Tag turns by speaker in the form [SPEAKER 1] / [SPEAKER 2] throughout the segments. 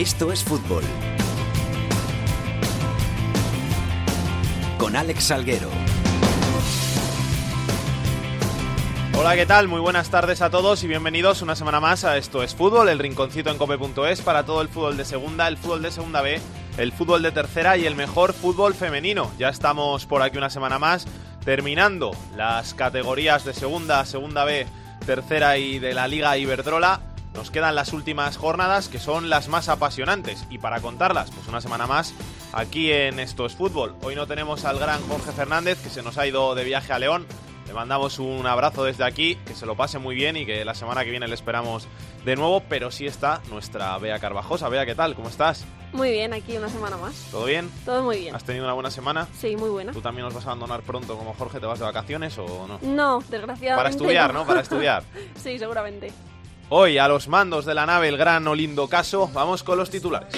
[SPEAKER 1] Esto es fútbol. Con Alex Salguero.
[SPEAKER 2] Hola, ¿qué tal? Muy buenas tardes a todos y bienvenidos una semana más a Esto es Fútbol, el rinconcito en cope.es para todo el fútbol de segunda, el fútbol de segunda B, el fútbol de tercera y el mejor fútbol femenino. Ya estamos por aquí una semana más terminando las categorías de segunda, segunda B, tercera y de la Liga Iberdrola. Nos quedan las últimas jornadas que son las más apasionantes y para contarlas, pues una semana más aquí en Esto es Fútbol. Hoy no tenemos al gran Jorge Fernández que se nos ha ido de viaje a León le mandamos un abrazo desde aquí, que se lo pase muy bien y que la semana que viene le esperamos de nuevo, pero sí está nuestra Bea Carvajosa. Bea, ¿qué tal? ¿Cómo estás?
[SPEAKER 3] Muy bien, aquí una semana más.
[SPEAKER 2] ¿Todo bien?
[SPEAKER 3] Todo muy bien.
[SPEAKER 2] ¿Has tenido una buena semana?
[SPEAKER 3] Sí, muy buena.
[SPEAKER 2] ¿Tú también nos vas a abandonar pronto como Jorge? ¿Te vas de vacaciones o no?
[SPEAKER 3] No, desgraciadamente.
[SPEAKER 2] Para estudiar, ¿no? Para estudiar.
[SPEAKER 3] sí, seguramente.
[SPEAKER 2] Hoy a los mandos de la nave el gran Olindo Caso, vamos con los titulares.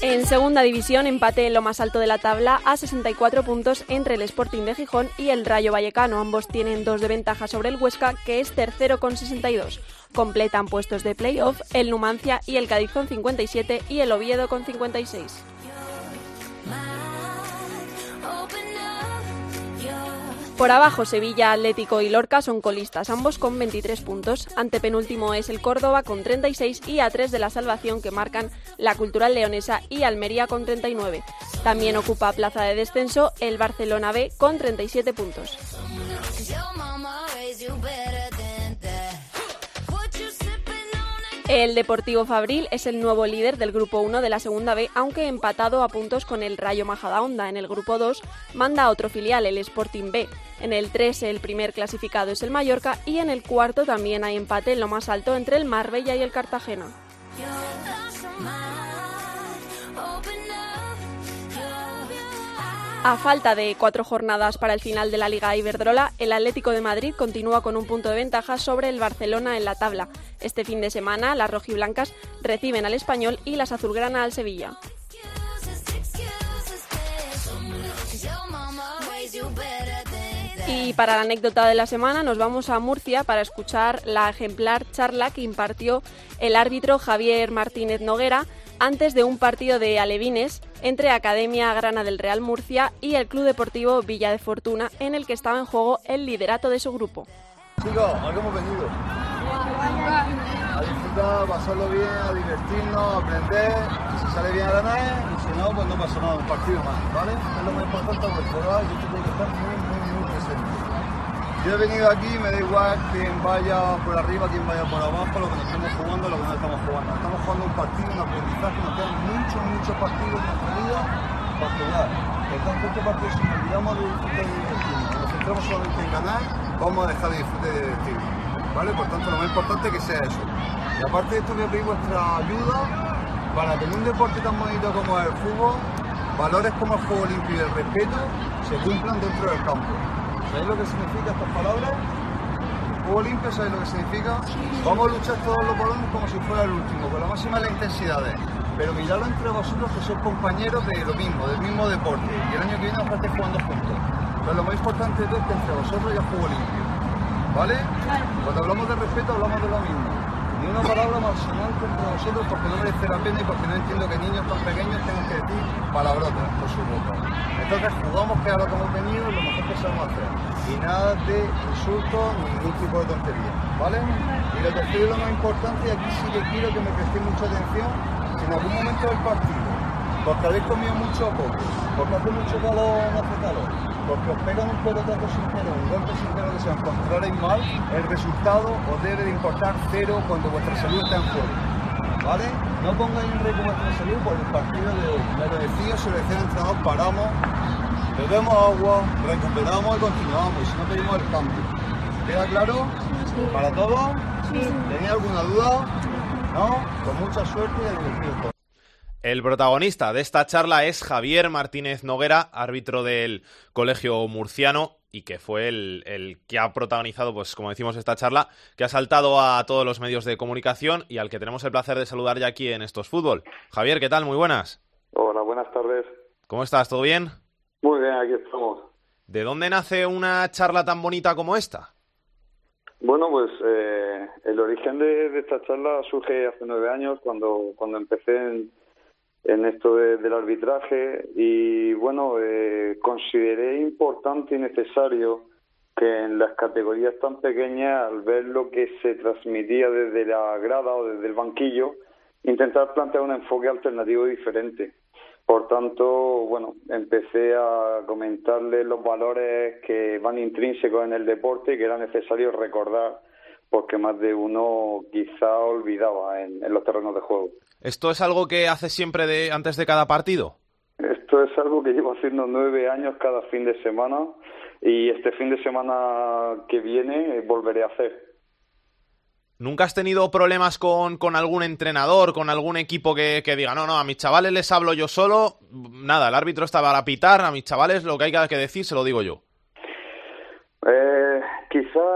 [SPEAKER 3] En segunda división, empate en lo más alto de la tabla a 64 puntos entre el Sporting de Gijón y el Rayo Vallecano. Ambos tienen dos de ventaja sobre el Huesca, que es tercero con 62. Completan puestos de playoff el Numancia y el Cádiz con 57 y el Oviedo con 56. Por abajo, Sevilla, Atlético y Lorca son colistas, ambos con 23 puntos. Antepenúltimo es el Córdoba con 36 y a 3 de la salvación que marcan la Cultural Leonesa y Almería con 39. También ocupa plaza de descenso el Barcelona B con 37 puntos. El Deportivo Fabril es el nuevo líder del Grupo 1 de la Segunda B, aunque empatado a puntos con el Rayo Majadahonda. En el Grupo 2 manda otro filial, el Sporting B. En el 3 el primer clasificado es el Mallorca y en el cuarto también hay empate en lo más alto entre el Marbella y el Cartagena. A falta de cuatro jornadas para el final de la Liga Iberdrola, el Atlético de Madrid continúa con un punto de ventaja sobre el Barcelona en la tabla. Este fin de semana, las rojiblancas reciben al Español y las azulgrana al Sevilla. Y para la anécdota de la semana nos vamos a Murcia para escuchar la ejemplar charla que impartió el árbitro Javier Martínez Noguera antes de un partido de alevines entre Academia Grana del Real Murcia y el Club Deportivo Villa de Fortuna, en el que estaba en juego el liderato de su grupo.
[SPEAKER 4] Chicos, ¿a qué hemos venido? A disfrutar, a pasarlo bien, a divertirnos, a aprender. Si sale bien a ganar, y si no, pues no pasa nada, un partido más, ¿vale? Es lo más importante porque yo tengo que estar muy, muy. Yo he venido aquí, me da igual quién vaya por arriba, quién vaya por abajo, lo que nos estamos jugando, lo que no estamos jugando. Estamos jugando un partido, un aprendizaje, nos quedan muchos, muchos partidos en nuestra vida para jugar. Entonces este partido, si nos olvidamos de disfrutar de divertirnos, nos centramos solamente en ganar, vamos a dejar de disfrutar de divertirnos. ¿Vale? Por tanto, lo más importante es que sea eso. Y aparte de esto, voy a vuestra ayuda para que en un deporte tan bonito como el fútbol, valores como el juego limpio y el respeto se cumplan dentro del campo. ¿Sabéis lo que significa estas palabras? Juego limpio, ¿sabéis lo que significa? Vamos a luchar todos los balones como si fuera el último, con la máxima de las intensidades. Pero miradlo entre vosotros que sois compañeros de lo mismo, del mismo deporte. Y el año que viene os estéis jugando juntos. Pero lo más importante es que entre vosotros haya juego limpio. ¿Vale? Cuando hablamos de respeto hablamos de una palabra malsonante entre vosotros porque no merece la pena y porque no entiendo que niños tan pequeños tengan que decir palabrotas por su boca. Entonces jugamos que a lo que hemos venido lo mejor que sabemos hacer. Y nada de insultos ni ningún tipo de tontería. ¿Vale? Y lo tercero y lo más importante, aquí sí que quiero que me prestéis mucha atención, si en algún momento del partido, porque habéis comido mucho o poco, porque hace mucho calor o no hace calor, porque os pegan un pelotazo sincero, un golpe sincero que se encontraréis mal, el resultado os debe de importar cero cuando vuestra salud está en juego. ¿Vale? No pongáis en riesgo vuestra salud por el partido de hoy. Me lo decía, se lo decía el entrenador, paramos, bebemos agua, recuperamos y continuamos, y si no pedimos el cambio. ¿Queda claro? ¿Para todos? ¿Tenéis alguna duda? ¿No? Con mucha suerte y a divertiros.
[SPEAKER 2] El protagonista de esta charla es Javier Martínez Noguera, árbitro del Colegio Murciano y que fue el, el, que ha protagonizado, pues como decimos, esta charla, que ha saltado a todos los medios de comunicación y al que tenemos el placer de saludar ya aquí en Estos Fútbol. Javier, ¿qué tal? Muy buenas.
[SPEAKER 5] Hola, buenas tardes.
[SPEAKER 2] ¿Cómo estás? ¿Todo bien?
[SPEAKER 5] Muy bien, aquí estamos.
[SPEAKER 2] ¿De dónde nace una charla tan bonita como esta?
[SPEAKER 1] Bueno, pues eh, el origen de, esta charla surge hace nueve años cuando, cuando empecé en, en esto del arbitraje y bueno, eh, consideré importante y necesario que en las categorías tan pequeñas, al ver lo que se transmitía desde la grada o desde el banquillo, intentar plantear un enfoque alternativo diferente. Por tanto, bueno, empecé a comentarle los valores que van intrínsecos en el deporte y que era necesario recordar porque más de uno quizá olvidaba en, los terrenos de juego.
[SPEAKER 2] ¿Esto es algo que hace siempre de, antes de cada partido?
[SPEAKER 1] Esto es algo que llevo haciendo nueve años cada fin de semana y este fin de semana que viene volveré a hacer.
[SPEAKER 2] ¿Nunca has tenido problemas con, con algún entrenador, con algún equipo que, que, diga, no, no, a mis chavales les hablo yo solo? Nada, el árbitro está para pitar, a mis chavales lo que hay que decir se lo digo yo.
[SPEAKER 1] Eh,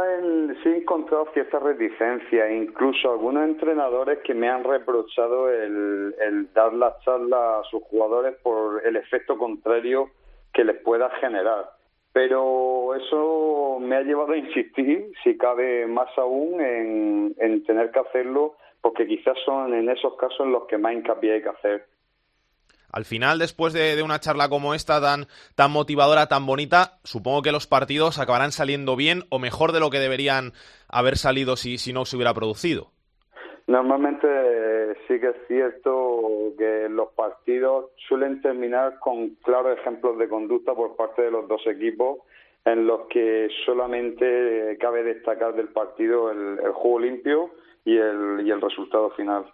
[SPEAKER 1] en, sí he encontrado cierta reticencia, incluso algunos entrenadores que me han reprochado el, dar la charla a sus jugadores por el efecto contrario que les pueda generar pero eso me ha llevado a insistir, si cabe más aún, en, tener que hacerlo, porque quizás son en esos casos en los que más hincapié hay que hacer.
[SPEAKER 2] Al final, después de, una charla como esta, tan, tan motivadora, tan bonita, supongo que los partidos acabarán saliendo bien o mejor de lo que deberían haber salido si, si no se hubiera producido.
[SPEAKER 1] Normalmente sí que es cierto que los partidos suelen terminar con claros ejemplos de conducta por parte de los dos equipos en los que solamente cabe destacar del partido el, juego limpio y el, y el resultado final.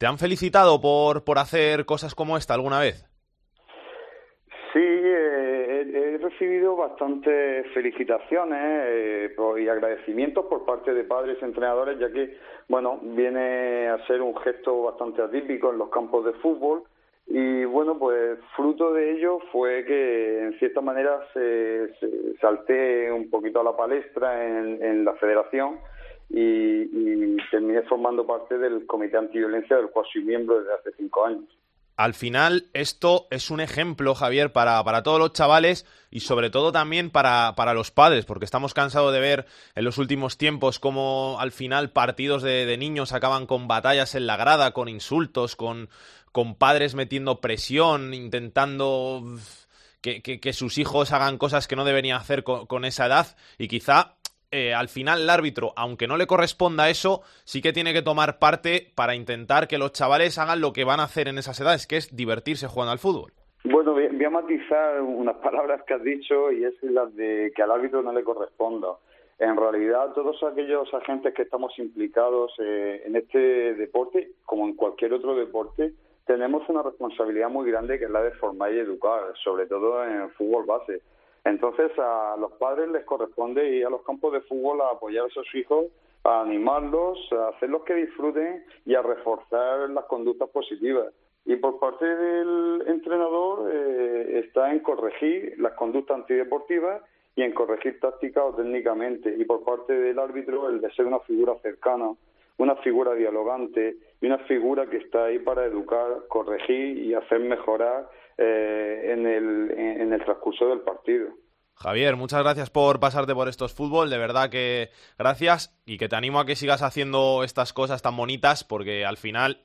[SPEAKER 2] ¿Te han felicitado por, por hacer cosas como esta alguna vez?
[SPEAKER 1] Sí, eh, he, recibido bastantes felicitaciones eh, y agradecimientos por parte de padres entrenadores, ya que, bueno, viene a ser un gesto bastante atípico en los campos de fútbol. Y bueno, pues fruto de ello fue que en cierta manera se, salté un poquito a la palestra en, la federación y, y terminé formando parte del Comité Antiviolencia del cual soy miembro desde hace cinco años.
[SPEAKER 2] Al final esto es un ejemplo, Javier, para, para todos los chavales y sobre todo también para, para, los padres, porque estamos cansados de ver en los últimos tiempos cómo al final partidos de, niños acaban con batallas en la grada, con insultos, con, con padres metiendo presión, intentando que, que, sus hijos hagan cosas que no deberían hacer con esa edad. Y quizá eh, al final el árbitro, aunque no le corresponda eso, sí que tiene que tomar parte para intentar que los chavales hagan lo que van a hacer en esas edades, que es divertirse jugando al fútbol.
[SPEAKER 1] Bueno, voy, a matizar unas palabras que has dicho y es las de que al árbitro no le corresponda. En realidad, todos aquellos agentes que estamos implicados eh, en este deporte, como en cualquier otro deporte, tenemos una responsabilidad muy grande que es la de formar y educar, sobre todo en fútbol base. Entonces a los padres les corresponde ir a los campos de fútbol a apoyar a esos hijos, a animarlos, a hacerlos que disfruten y a reforzar las conductas positivas. Y por parte del entrenador eh, está en corregir las conductas antideportivas y en corregir táctica o técnicamente. Y por parte del árbitro el de ser una figura cercana, una figura dialogante y una figura que está ahí para educar, corregir y hacer mejorar eh, en, el, en el transcurso del partido.
[SPEAKER 2] Javier, muchas gracias por pasarte por estos fútbol, de verdad que gracias y que te animo a que sigas haciendo estas cosas tan bonitas porque al final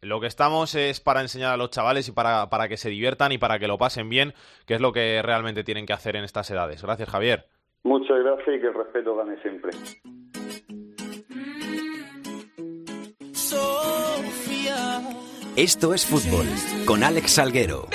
[SPEAKER 2] lo que estamos es para enseñar a los chavales y para, para que se diviertan y para que lo pasen bien, que es lo que realmente tienen que hacer en estas edades. Gracias, Javier.
[SPEAKER 1] Muchas gracias y que el respeto gane siempre.
[SPEAKER 5] Esto es fútbol con Alex Salguero.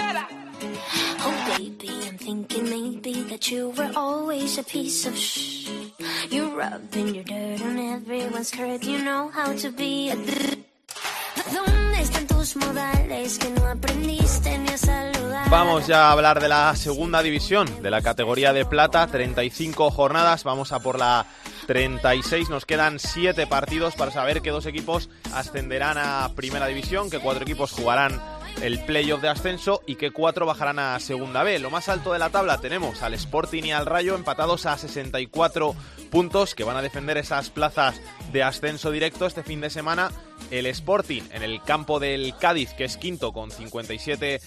[SPEAKER 2] Vamos ya a hablar de la segunda división, de la categoría de plata, 35 jornadas, vamos a por la 36, nos quedan 7 partidos para saber que dos equipos ascenderán a primera división, que cuatro equipos jugarán el playoff de ascenso y que cuatro bajarán a segunda B. Lo más alto de la tabla tenemos al Sporting y al Rayo empatados a 64 puntos que van a defender esas plazas de ascenso directo este fin de semana. El Sporting en el campo del Cádiz, que es quinto con 57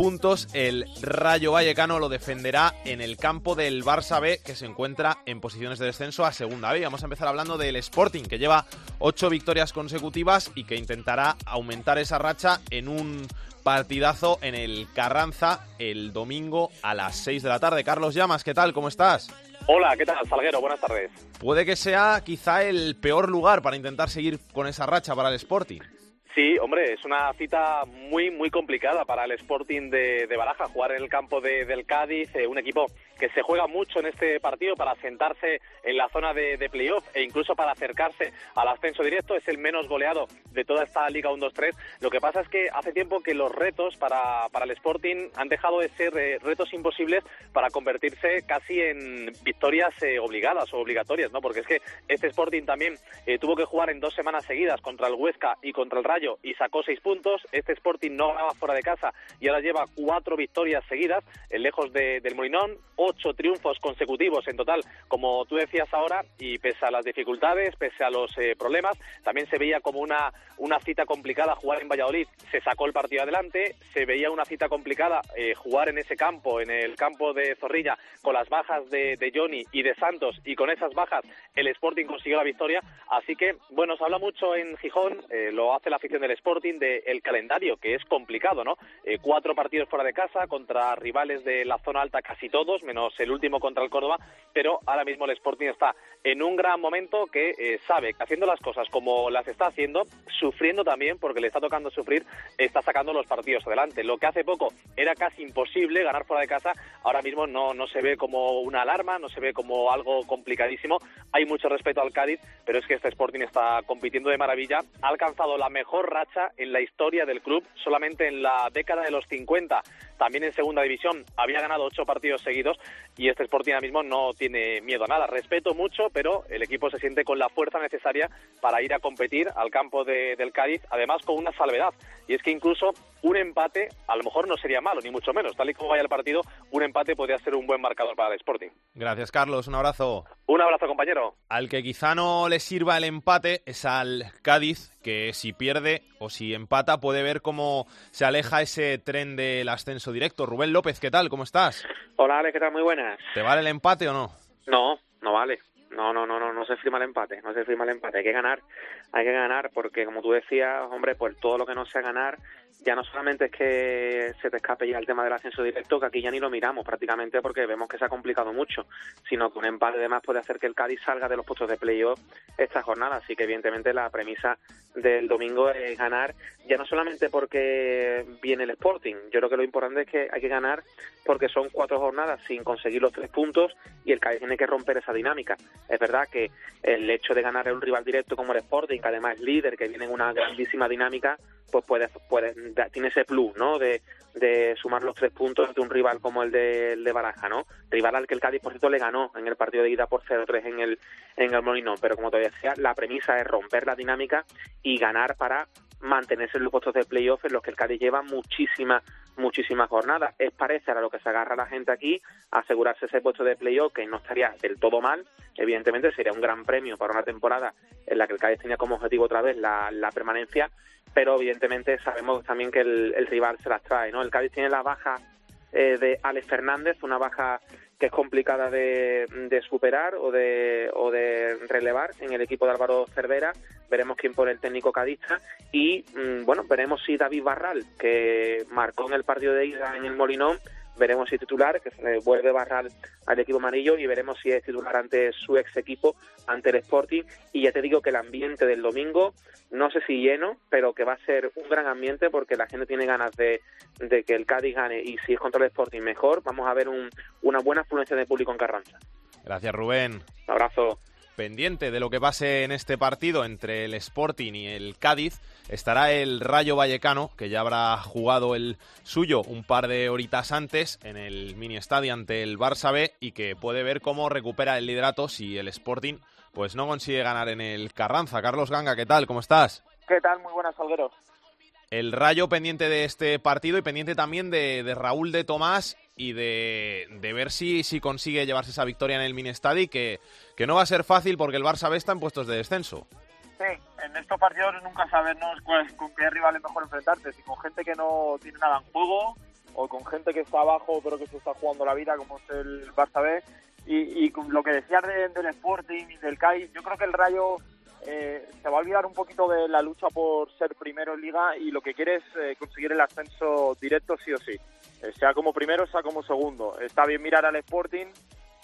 [SPEAKER 2] puntos. El Rayo Vallecano lo defenderá en el campo del Barça B, que se encuentra en posiciones de descenso a segunda B. Vamos a empezar hablando del Sporting, que lleva ocho victorias consecutivas y que intentará aumentar esa racha en un partidazo en el Carranza el domingo a las 6 de la tarde. Carlos Llamas, ¿qué tal? ¿Cómo estás?
[SPEAKER 6] Hola, ¿qué tal, Salguero? Buenas tardes.
[SPEAKER 2] Puede que sea quizá el peor lugar para intentar seguir con esa racha para el Sporting.
[SPEAKER 6] Sí, hombre, es una cita muy, muy complicada para el Sporting de, Baraja, jugar en el campo de, del Cádiz, eh, un equipo que se juega mucho en este partido para sentarse en la zona de, de playoff e incluso para acercarse al ascenso directo. Es el menos goleado de toda esta Liga 1-2-3. Lo que pasa es que hace tiempo que los retos para, para el Sporting han dejado de ser eh, retos imposibles para convertirse casi en victorias eh, obligadas o obligatorias, ¿no? Porque es que este Sporting también tuvo que jugar en dos semanas seguidas contra el Huesca y contra el Rayo y sacó seis puntos. Este Sporting no ganaba fuera de casa y ahora lleva cuatro victorias seguidas, en lejos del Molinón, ocho triunfos consecutivos en total, como tú decías ahora, y pese a las dificultades, pese a los eh, problemas, también se veía como una, una cita complicada jugar en Valladolid. Se sacó el partido adelante, se veía una cita complicada eh, jugar en ese campo, en el campo de Zorrilla, con las bajas de, de Johnny y de Santos, y con esas bajas el Sporting consiguió la victoria. Así que, bueno, se habla mucho en Gijón, eh, lo hace la del Sporting del calendario, que es complicado, ¿no? Eh, cuatro partidos fuera de casa contra rivales de la zona alta casi todos, menos el último contra el Córdoba, pero ahora mismo el Sporting está en un gran momento que eh, sabe que haciendo las cosas como las está haciendo, sufriendo también, porque le está tocando sufrir, está sacando los partidos adelante. Lo que hace poco era casi imposible ganar fuera de casa, ahora mismo no, no se ve como una alarma, no se ve como algo complicadísimo. Hay mucho respeto al Cádiz, pero es que este Sporting está compitiendo de maravilla, ha alcanzado la mejor racha en la historia del club. Solamente en la década de los 50, también en segunda división, había ganado ocho partidos seguidos y este Sporting ahora mismo no tiene miedo a nada. Respeto mucho, pero el equipo se siente con la fuerza necesaria para ir a competir al campo del Cádiz, además con una salvedad. Y es que incluso un empate a lo mejor no sería malo, ni mucho menos. Tal y como vaya el partido, un empate podría ser un buen marcador para el Sporting.
[SPEAKER 2] Gracias, Carlos. Un abrazo.
[SPEAKER 6] Un abrazo, compañero.
[SPEAKER 2] Al que quizá no le sirva el empate es al Cádiz, que si pierde o si empata puede ver cómo se aleja ese tren del ascenso directo. Rubén López, ¿qué tal? ¿Cómo estás?
[SPEAKER 7] Hola, Ale, ¿qué tal? Muy buenas.
[SPEAKER 2] ¿Te vale el empate o no?
[SPEAKER 7] No, no vale. No, no, no, no, no se firma el empate, no se firma el empate, hay que ganar, hay que ganar porque como tú decías, hombre, pues todo lo que no sea ganar ya no solamente es que se te escape ya el tema del ascenso directo, que aquí ya ni lo miramos prácticamente porque vemos que se ha complicado mucho, sino que un empate además puede hacer que el Cádiz salga de los puestos de playoff esta jornada. Así que evidentemente la premisa del domingo es ganar, ya no solamente porque viene el Sporting, yo creo que lo importante es que hay que ganar porque son cuatro jornadas sin conseguir los tres puntos y el Cádiz tiene que romper esa dinámica. Es verdad que el hecho de ganar a un rival directo como el Sporting, que además es líder, que viene en una grandísima dinámica, pues puede, puede tiene ese plus, ¿no? De, de sumar los tres puntos de un rival como el de, el de Baraja, ¿no? Rival al que el Cádiz, por cierto, le ganó en el partido de ida por 0-3 en el, en el Molinón. Pero como te decía, la premisa es romper la dinámica y ganar para mantenerse en los puestos de playoff en los que el Cádiz lleva muchísimas, muchísimas jornadas. Es parecer a lo que se agarra la gente aquí, asegurarse ese puesto de playoff, que no estaría del todo mal. Evidentemente sería un gran premio para una temporada en la que el Cádiz tenía como objetivo otra vez la, la permanencia, pero evidentemente sabemos también que el, rival se las trae, ¿no? El Cádiz tiene la baja eh, de Alex Fernández, una baja que es complicada de, de, superar o de, o de relevar en el equipo de Álvaro Cervera. Veremos quién pone el técnico cadista y, mm, bueno, veremos si David Barral, que marcó en el partido de ida en el Molinón, veremos si titular, que se vuelve Barral al equipo amarillo y veremos si es titular ante su ex equipo, ante el Sporting. Y ya te digo que el ambiente del domingo, no sé si lleno, pero que va a ser un gran ambiente porque la gente tiene ganas de, de que el Cádiz gane y si es contra el Sporting mejor, vamos a ver un, una buena afluencia de público en Carranza.
[SPEAKER 2] Gracias, Rubén.
[SPEAKER 7] Un abrazo
[SPEAKER 2] pendiente de lo que pase en este partido entre el Sporting y el Cádiz estará el Rayo Vallecano, que ya habrá jugado el suyo un par de horitas antes en el mini estadio ante el Barça B y que puede ver cómo recupera el liderato si el Sporting pues no consigue ganar en el Carranza. Carlos Ganga, ¿qué tal? ¿Cómo estás?
[SPEAKER 8] ¿Qué tal? Muy buenas, Salguero.
[SPEAKER 2] El Rayo pendiente de este partido y pendiente también de, de Raúl de Tomás y de, ver si, si consigue llevarse esa victoria en el Minestadi, que, que no va a ser fácil porque el Barça B está en puestos de descenso.
[SPEAKER 8] Sí, en estos partidos nunca sabemos con qué rival es mejor enfrentarte, si con gente que no tiene nada en juego o con gente que está abajo pero que se está jugando la vida, como es el Barça B. Y, y lo que decías del Sporting y del Cádiz, yo creo que el Rayo eh, se va a olvidar un poquito de la lucha por ser primero en liga y lo que quiere es eh, conseguir el ascenso directo sí o sí, eh, sea como primero, sea como segundo. Está bien mirar al Sporting,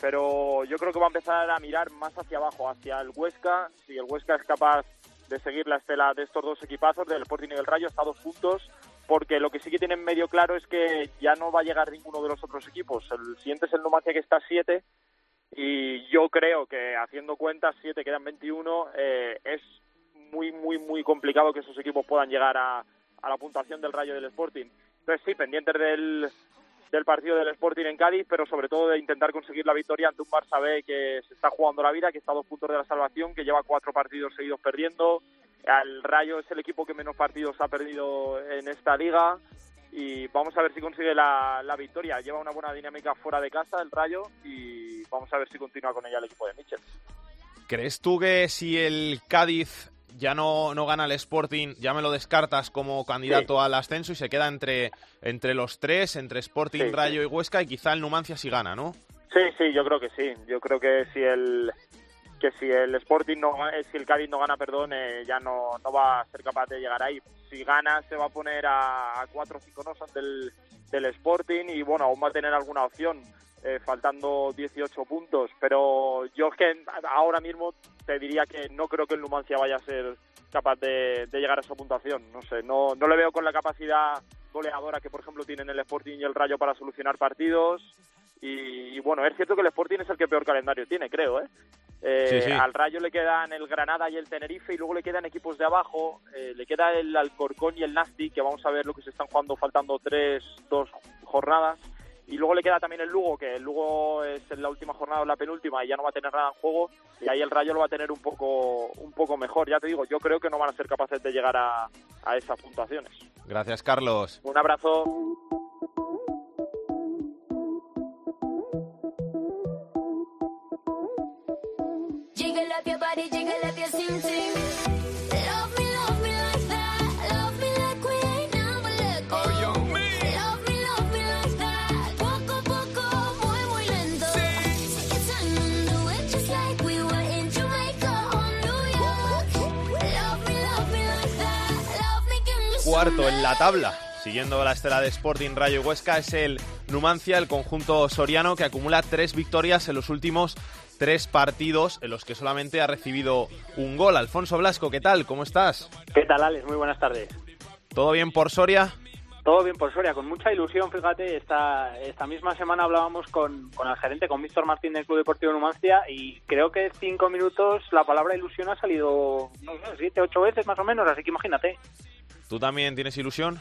[SPEAKER 8] pero yo creo que va a empezar a mirar más hacia abajo, hacia el Huesca, si el Huesca es capaz de seguir la estela de estos dos equipazos, del Sporting y del Rayo, está dos puntos, porque lo que sí que tienen medio claro es que ya no va a llegar ninguno de los otros equipos. El siguiente es el Numancia que está a siete y yo creo que haciendo cuentas, siete quedan 21, eh, es muy, muy, muy complicado que esos equipos puedan llegar a, a la puntuación del Rayo del Sporting. Entonces sí, pendientes del, del partido del Sporting en Cádiz, pero sobre todo de intentar conseguir la victoria ante un Barça B que se está jugando la vida, que está a dos puntos de la salvación, que lleva cuatro partidos seguidos perdiendo. Al Rayo es el equipo que menos partidos ha perdido en esta liga y vamos a ver si consigue la, la victoria. Lleva una buena dinámica fuera de casa el Rayo y vamos a ver si continúa con ella el equipo de Mitchell.
[SPEAKER 2] ¿Crees tú que si el Cádiz ya no, no gana el Sporting, ya me lo descartas como candidato
[SPEAKER 8] Sí.
[SPEAKER 2] al ascenso y se queda entre, entre los tres, entre Sporting,
[SPEAKER 8] Sí,
[SPEAKER 2] Rayo
[SPEAKER 8] sí.
[SPEAKER 2] y Huesca y quizá el Numancia sí gana, ¿no?
[SPEAKER 8] Sí, sí, yo creo que sí. Yo creo que si el que si el Sporting no si el Cádiz no gana, perdón, eh, ya no, no va a ser capaz de llegar ahí. Si gana se va a poner a, cuatro o cinco nosos del, del Sporting y bueno, aún va a tener alguna opción eh, faltando 18 puntos, pero yo es que ahora mismo te diría que no creo que el Numancia vaya a ser capaz de, de llegar a esa puntuación. No sé, no, no le veo con la capacidad goleadora que por ejemplo tienen el Sporting y el Rayo para solucionar partidos. Y, y, bueno, es cierto que el Sporting es el que peor calendario tiene, creo, ¿eh? Eh,
[SPEAKER 2] Sí, sí.
[SPEAKER 8] Al Rayo le quedan el Granada y el Tenerife y luego le quedan equipos de abajo, eh, le queda el Alcorcón y el Nasti, que vamos a ver lo que se están jugando faltando tres, dos jornadas. Y luego le queda también el Lugo, que el Lugo es en la última jornada o la penúltima y ya no va a tener nada en juego. Y ahí el Rayo lo va a tener un poco, un poco mejor. Ya te digo, yo creo que no van a ser capaces de llegar a, a esas puntuaciones.
[SPEAKER 2] Gracias, Carlos.
[SPEAKER 8] Un abrazo.
[SPEAKER 9] Jiggle up your body, jiggle up your sing sing. Love me, love me like that. Love me like we ain't never let go. Love me, love me like that. Poco a poco, muy muy lento. Take your time and do it just like we were in Jamaica or New York. Love me, love me like that. Love me, give me some
[SPEAKER 2] Cuarto en la tabla. Siguiendo la estela de Sporting Rayo Huesca es el Numancia, el conjunto soriano que acumula tres victorias en los últimos tres partidos en los que solamente ha recibido un gol. Alfonso Blasco, ¿qué tal? ¿Cómo estás?
[SPEAKER 10] ¿Qué tal, Alex? Muy buenas tardes.
[SPEAKER 2] ¿Todo bien por Soria?
[SPEAKER 10] Todo bien por Soria, con mucha ilusión, fíjate, esta, esta misma semana hablábamos con, con el gerente, con Víctor Martín del Club Deportivo Numancia y creo que cinco minutos la palabra ilusión ha salido, no sé, siete, ocho veces más o menos, así que imagínate.
[SPEAKER 2] ¿Tú también tienes ilusión?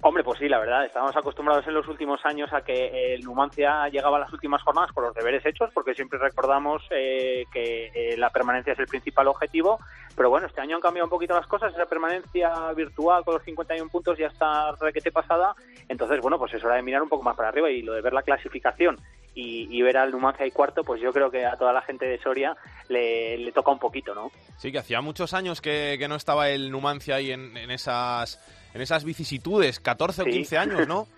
[SPEAKER 10] Hombre, pues sí, la verdad, estábamos acostumbrados en los últimos años a que el Numancia llegaba a las últimas jornadas con los deberes hechos, porque siempre recordamos eh, que eh, la permanencia es el principal objetivo, pero bueno, este año han cambiado un poquito las cosas, esa permanencia virtual con los 51 puntos ya está requete pasada, entonces bueno, pues es hora de mirar un poco más para arriba y lo de ver la clasificación y, y ver al Numancia y cuarto, pues yo creo que a toda la gente de Soria le, le toca un poquito, ¿no?
[SPEAKER 2] Sí, que hacía muchos años que, que no estaba el Numancia ahí en, en esas en esas vicisitudes, 14 o
[SPEAKER 10] Sí.
[SPEAKER 2] 15 años, ¿no?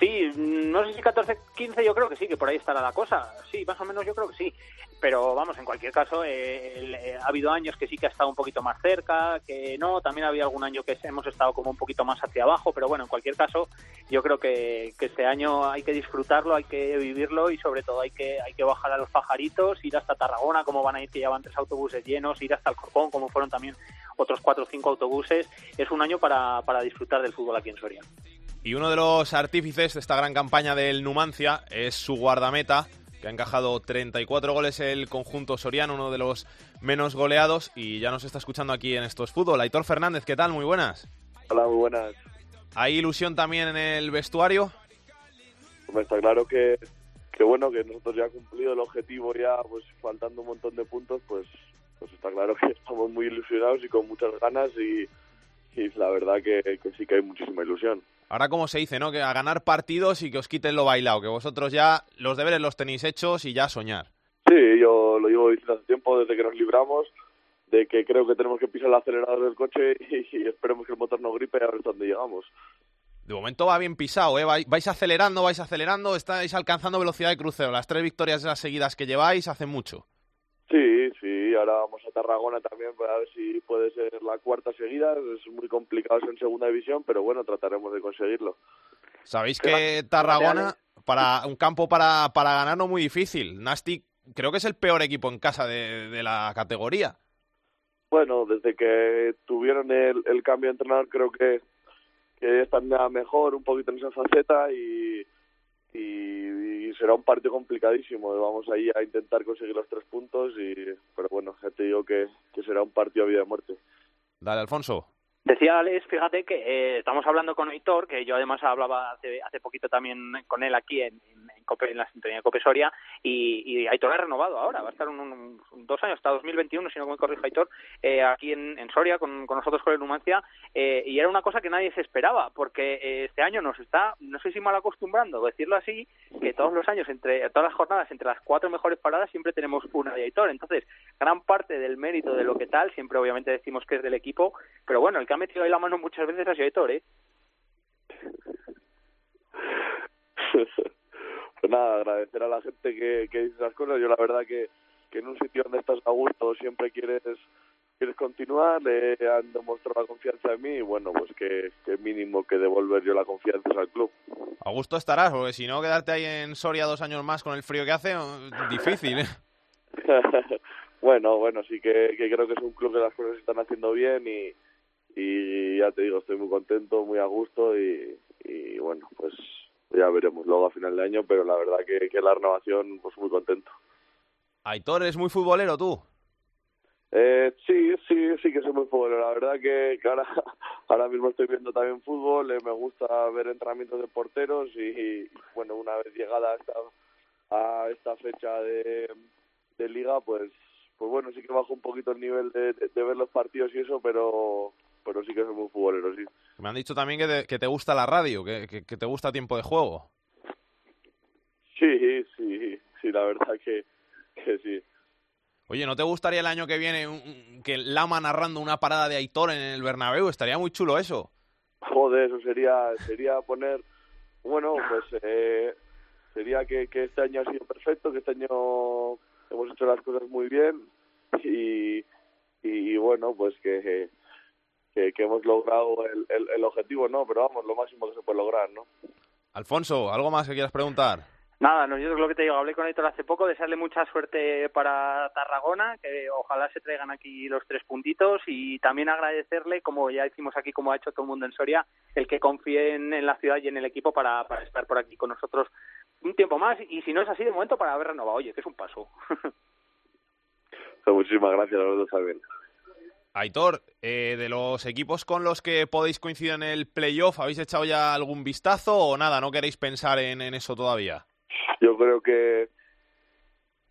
[SPEAKER 10] Sí, no sé si 14, 15, yo creo que sí, que por ahí estará la cosa. Sí, más o menos yo creo que sí. Pero vamos, en cualquier caso, eh, el- eh, ha habido años que sí que ha estado un poquito más cerca, que no, también había algún año que hemos estado como un poquito más hacia abajo, pero bueno, en cualquier caso, yo creo que, este año hay que disfrutarlo, hay que vivirlo y sobre todo hay que, hay que bajar a los pajaritos, ir hasta Tarragona, como van a ir, que ya van tres autobuses llenos, ir hasta Alcorcón, como fueron también otros cuatro o cinco autobuses. Es un año para, para disfrutar del fútbol aquí en Soria.
[SPEAKER 2] Y uno de los artífices de esta gran campaña del Numancia es su guardameta, que ha encajado 34 goles el conjunto soriano, uno de los menos goleados, y ya nos está escuchando aquí en Estos Fútbol. Aitor Fernández, ¿qué tal? Muy buenas.
[SPEAKER 11] Hola, muy buenas.
[SPEAKER 2] ¿Hay ilusión también en el vestuario?
[SPEAKER 11] Hombre, está claro que, que bueno, que nosotros ya cumplido el objetivo ya, pues faltando un montón de puntos, pues, pues está claro que estamos muy ilusionados y con muchas ganas y, y la verdad que, que sí que hay muchísima ilusión.
[SPEAKER 2] Ahora, como se dice, ¿no? Que a ganar partidos y que os quiten lo bailado, que vosotros ya los deberes los tenéis hechos y ya a soñar.
[SPEAKER 11] Sí, yo lo llevo diciendo hace tiempo, desde que nos libramos, de que creo que tenemos que pisar el acelerador del coche y, y esperemos que el motor no gripe y a ver dónde llegamos.
[SPEAKER 2] de momento va bien pisado, ¿eh? Vai- Vais acelerando, vais acelerando, estáis alcanzando velocidad de crucero. Las tres victorias seguidas que lleváis hacen mucho.
[SPEAKER 11] Sí, sí, ahora vamos a Tarragona también para ver si puede ser la cuarta seguida. Es muy complicado eso en segunda división, pero bueno, trataremos de conseguirlo.
[SPEAKER 2] Sabéis que Tarragona, para un campo para, para ganar no muy difícil. Nastic creo que es el peor equipo en casa de, de la categoría.
[SPEAKER 11] Bueno, desde que tuvieron el, el cambio de entrenador creo que, que están mejor un poquito en esa faceta y, y, y será un partido complicadísimo. Vamos ahí a intentar conseguir los tres puntos, y pero bueno, ya te digo que, que será un partido a vida o muerte.
[SPEAKER 2] Dale, Alfonso.
[SPEAKER 10] Decía Alex, fíjate que eh, estamos hablando con Aitor, que yo además hablaba hace, hace poquito también con él aquí en En la sintonía de Cope Soria, y, y Aitor ha renovado ahora, va a estar un, un- un- dos años, hasta 2021, si no me corrijo Aitor, eh, aquí en, en Soria con, con nosotros con el Numancia, eh, y era una cosa que nadie se esperaba, porque eh, este año nos está, no sé si mal acostumbrando, decirlo así, que todos los años, entre todas las jornadas, entre las cuatro mejores paradas, siempre tenemos una de Aitor, entonces gran parte del mérito de lo que tal, siempre obviamente decimos que es del equipo, pero bueno, el que ha metido ahí la mano muchas veces ha sido Aitor, ¿eh?
[SPEAKER 11] pues nada, agradecer a la gente que, que dice esas cosas. Yo la verdad que, que en un sitio donde estás a gusto siempre quieres quieres continuar, le han demostrado la confianza en mí y bueno, pues que, que mínimo que devolver yo la confianza al club.
[SPEAKER 2] A gusto estarás, porque si no, quedarte ahí en Soria dos años más con el frío que hace, difícil, ¿eh?
[SPEAKER 11] bueno, bueno, sí que, que creo que es un club que las cosas se están haciendo bien y, y ya te digo, estoy muy contento, muy a gusto y, y bueno, pues ya veremos luego a final de año, pero la verdad que, que la renovación, pues muy contento.
[SPEAKER 2] Aitor, ¿eres muy futbolero tú?
[SPEAKER 11] Eh, sí, sí, sí que soy muy futbolero. La verdad que, que ahora, ahora mismo estoy viendo también fútbol, eh, me gusta ver entrenamientos de porteros y, y, bueno, una vez llegada a esta, a esta fecha de, de liga, pues pues bueno, sí que bajo un poquito el nivel de, de- de ver los partidos y eso, pero pero sí que soy muy futbolero, sí.
[SPEAKER 2] Me han dicho también que te, que te gusta la radio, que, que- que te gusta tiempo de juego.
[SPEAKER 11] Sí, sí, sí, la verdad que, que sí.
[SPEAKER 2] Oye, ¿no te gustaría el año que viene un- un- que Lama narrando una parada de Aitor en el Bernabéu? Estaría muy chulo eso.
[SPEAKER 11] Joder, eso sería, sería poner, bueno, pues eh, sería que, que este año ha sido perfecto, que este año hemos hecho las cosas muy bien y, y bueno, pues que, que, que hemos logrado el, el, el objetivo, ¿no? Pero vamos, lo máximo que se puede lograr, ¿no?
[SPEAKER 2] Alfonso, ¿algo más que quieras preguntar?
[SPEAKER 10] Nada, no, yo es lo que te digo, hablé con Héctor hace poco, desearle mucha suerte para Tarragona, que ojalá se traigan aquí los tres puntitos y también agradecerle, como ya hicimos aquí, como ha hecho todo el mundo en Soria, el que confíen en la ciudad y en el equipo para, para estar por aquí con nosotros un tiempo más y si no es así de momento para haber renovado, oye, que es un paso.
[SPEAKER 11] Pues muchísimas gracias a los dos también.
[SPEAKER 2] Aitor, eh, de los equipos con los que podéis coincidir en el playoff, ¿habéis echado ya algún vistazo o nada? ¿No queréis pensar en, eso todavía?
[SPEAKER 11] Yo creo que,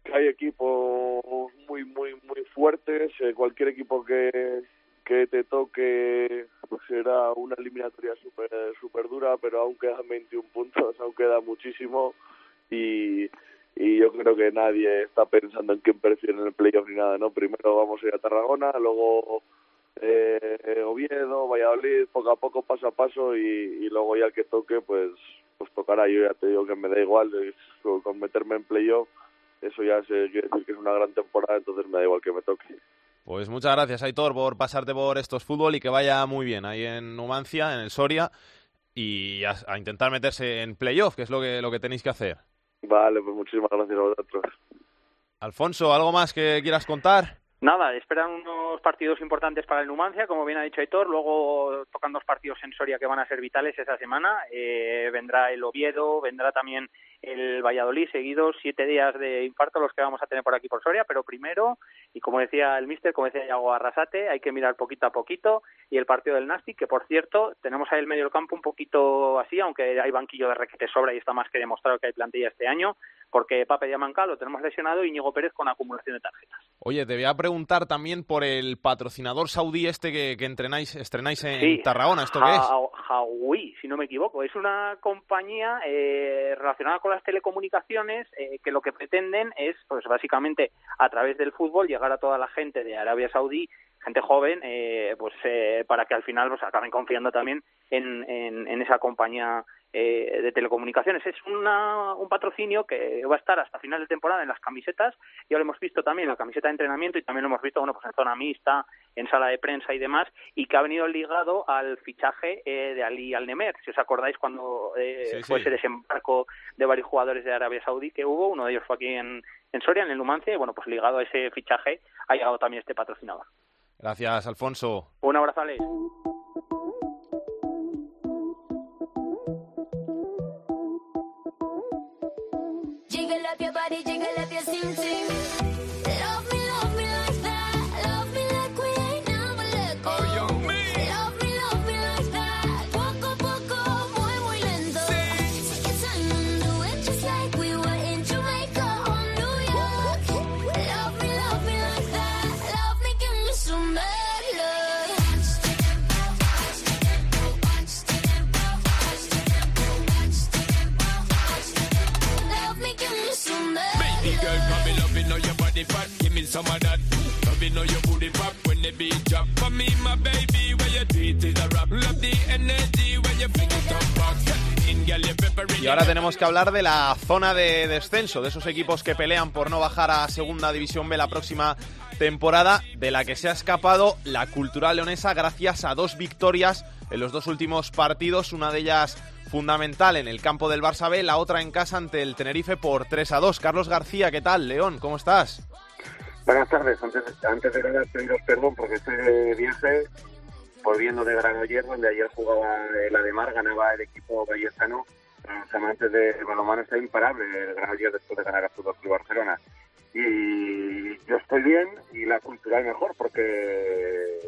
[SPEAKER 11] que hay equipos muy, muy, muy fuertes. Eh, cualquier equipo que, que te toque pues será una eliminatoria súper super dura, pero aún quedan 21 puntos, aún queda muchísimo. Y, y yo creo que nadie está pensando en quién prefiere en el playoff ni nada, ¿no? Primero vamos a ir a Tarragona, luego eh, Oviedo, Valladolid, poco a poco, paso a paso, y, luego ya que toque, pues pues tocará. Yo ya te digo que me da igual con, meterme en playoff, eso ya se quiere decir que es una gran temporada, entonces me da igual que me toque.
[SPEAKER 2] Pues muchas gracias, Aitor, por pasarte por estos fútbol y que vaya muy bien ahí en Numancia, en el Soria, y a, a intentar meterse en playoff, que es lo que, lo que tenéis que hacer.
[SPEAKER 11] Vale, pues muchísimas gracias a vosotros.
[SPEAKER 2] Alfonso, ¿algo más que quieras contar?
[SPEAKER 10] Nada, esperan unos partidos importantes para el Numancia, como bien ha dicho Aitor. Luego tocan dos partidos en Soria que van a ser vitales esa semana. Eh, vendrá el Oviedo, vendrá también el Valladolid, seguidos siete días de infarto los que vamos a tener por aquí por Soria. Pero primero, y como decía el míster, como decía Iago Arrasate, hay que mirar poquito a poquito. Y el partido del Nastic, que por cierto, tenemos ahí el medio del campo un poquito así, aunque hay banquillo de requete sobra y está más que demostrado que hay plantilla este año, porque Pape Diamanca lo tenemos lesionado y Íñigo Pérez con acumulación de tarjetas.
[SPEAKER 2] Oye, te voy a preguntar también por el patrocinador saudí este que, que entrenáis, estrenáis en
[SPEAKER 10] Sí,
[SPEAKER 2] Tarragona. ¿Esto qué es?
[SPEAKER 10] Ha- Huawei, si no me equivoco. Es una compañía eh, relacionada con las telecomunicaciones eh, que lo que pretenden es, pues básicamente, a través del fútbol, llegar a toda la gente de Arabia Saudí
[SPEAKER 12] gente joven, eh, pues eh, para que al final pues acaben confiando también en, en, en esa compañía eh, de telecomunicaciones. Es una, un patrocinio que va a estar hasta final de temporada en las camisetas. Ya lo hemos visto también en la camiseta de entrenamiento y también lo hemos visto bueno, pues en zona mixta, en sala de prensa y demás, y que ha venido ligado al fichaje eh, de Ali Al-Nemer. Si os acordáis cuando eh,
[SPEAKER 2] Sí,
[SPEAKER 12] fue ese desembarco de varios jugadores de Arabia Saudí que hubo, uno de ellos fue aquí en, en Soria, en el Numancia, y bueno, pues ligado a ese fichaje ha llegado también este patrocinador.
[SPEAKER 2] Gracias, Alfonso.
[SPEAKER 12] Un abrazo, Alex.
[SPEAKER 9] Jiggle up your body, jiggle up your sing sing. Some
[SPEAKER 13] of that. Loving how your booty pop when the beat drop. For me, my baby, where you treat is a rap. Love the energy when you fling it up back. In, girl, you peppering
[SPEAKER 2] Y ahora tenemos que hablar de la zona de descenso, de esos equipos que pelean por no bajar a Segunda División B la próxima temporada, de la que se ha escapado la Cultural Leonesa gracias a dos victorias en los dos últimos partidos, una de ellas fundamental en el campo del Barça B, la otra en casa ante el Tenerife por 3 a 2. Carlos García, ¿qué tal? León, ¿cómo estás?
[SPEAKER 14] Buenas tardes. Antes, antes de nada, pediros perdón porque estoy de viaje, volviendo de Granollers, donde ayer jugaba el Ademar, ganaba el equipo. Para los amantes de balonmano está imparable el Granollers después de ganar a Fútbol Club Barcelona. Y yo estoy bien y la cultural mejor porque,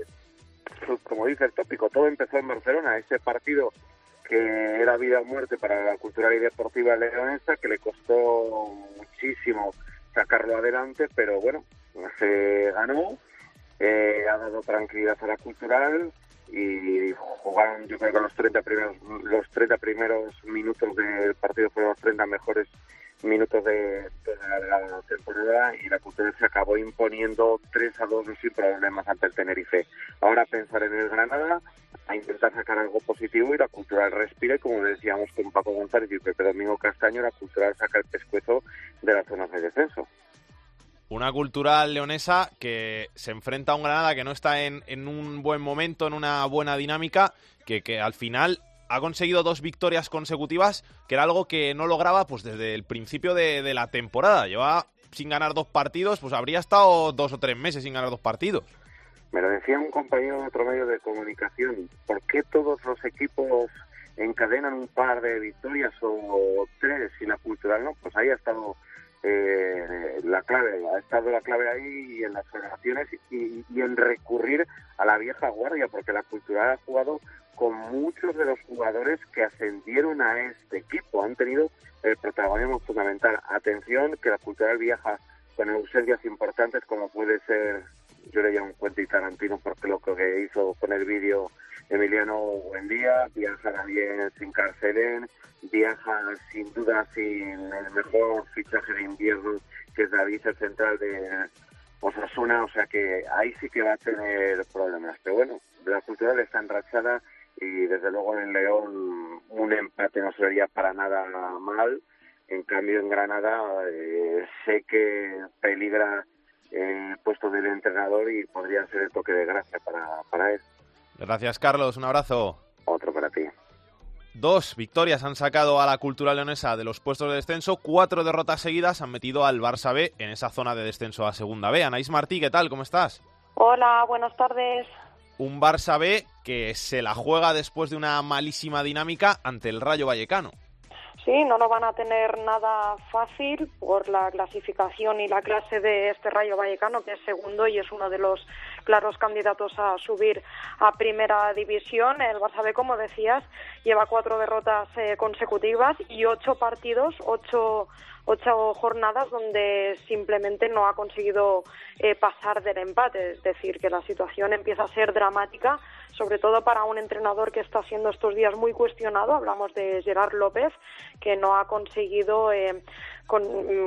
[SPEAKER 14] como dice el tópico, todo empezó en Barcelona. Ese partido que era vida o muerte para la cultural y deportiva leonesa, que le costó muchísimo sacarlo adelante, pero bueno, se ganó, eh, ha dado tranquilidad a la cultural y jugaron yo creo que los 30 primeros los 30 primeros minutos del partido fueron los 30 mejores minutos de, la temporada y la cultural se acabó imponiendo 3 a 2 sin problemas ante el Tenerife. Ahora pensar en el Granada, a intentar sacar algo positivo y la cultural respira y como decíamos con Paco González y Pepe Domingo Castaño, la cultural saca el pescuezo de las zonas de descenso.
[SPEAKER 2] Una cultural leonesa que se enfrenta a un Granada que no está en, en un buen momento, en una buena dinámica, que, que al final ha conseguido dos victorias consecutivas, que era algo que no lograba pues desde el principio de, de la temporada. Lleva sin ganar dos partidos, pues habría estado dos o tres meses sin ganar dos partidos.
[SPEAKER 14] Me lo decía un compañero de otro medio de comunicación. ¿Por qué todos los equipos encadenan un par de victorias o tres y la cultural no? Pues ahí ha estado eh, la clave, ha estado la clave ahí y en las federaciones y, y en recurrir a la vieja guardia, porque la cultural ha jugado con muchos de los jugadores que ascendieron a este equipo, han tenido el protagonismo fundamental. Atención, que la cultural viaja con ausencias importantes como puede ser, yo le llamo y Tarantino porque lo que hizo con el vídeo Emiliano Buendía, viaja también sin Carcelén, viaja sin duda sin el mejor fichaje de invierno que es David, central de Osasuna, o sea que ahí sí que va a tener problemas. Pero bueno, la cultural está enrachada y desde luego en León un empate no se vería para nada mal. En cambio en Granada eh, sé que peligra el puesto del entrenador y podría ser el toque de gracia para, para él.
[SPEAKER 2] Gracias, Carlos. Un abrazo.
[SPEAKER 14] Otro para ti.
[SPEAKER 2] Dos victorias han sacado a la cultura leonesa de los puestos de descenso, cuatro derrotas seguidas han metido al Barça B en esa zona de descenso a Segunda B. Anaís Martí, ¿qué tal? ¿Cómo estás?
[SPEAKER 15] Hola, buenas tardes.
[SPEAKER 2] Un Barça B que se la juega después de una malísima dinámica ante el Rayo Vallecano.
[SPEAKER 15] Sí, no lo van a tener nada fácil por la clasificación y la clase de este Rayo Vallecano, que es segundo y es uno de los claros candidatos a subir a primera división. El Barça B, como decías, lleva cuatro derrotas eh, consecutivas y ocho partidos, ocho, ocho jornadas donde simplemente no ha conseguido eh, pasar del empate. Es decir, que la situación empieza a ser dramática sobre todo para un entrenador que está siendo estos días muy cuestionado. Hablamos de Gerard López, que no ha conseguido eh, con-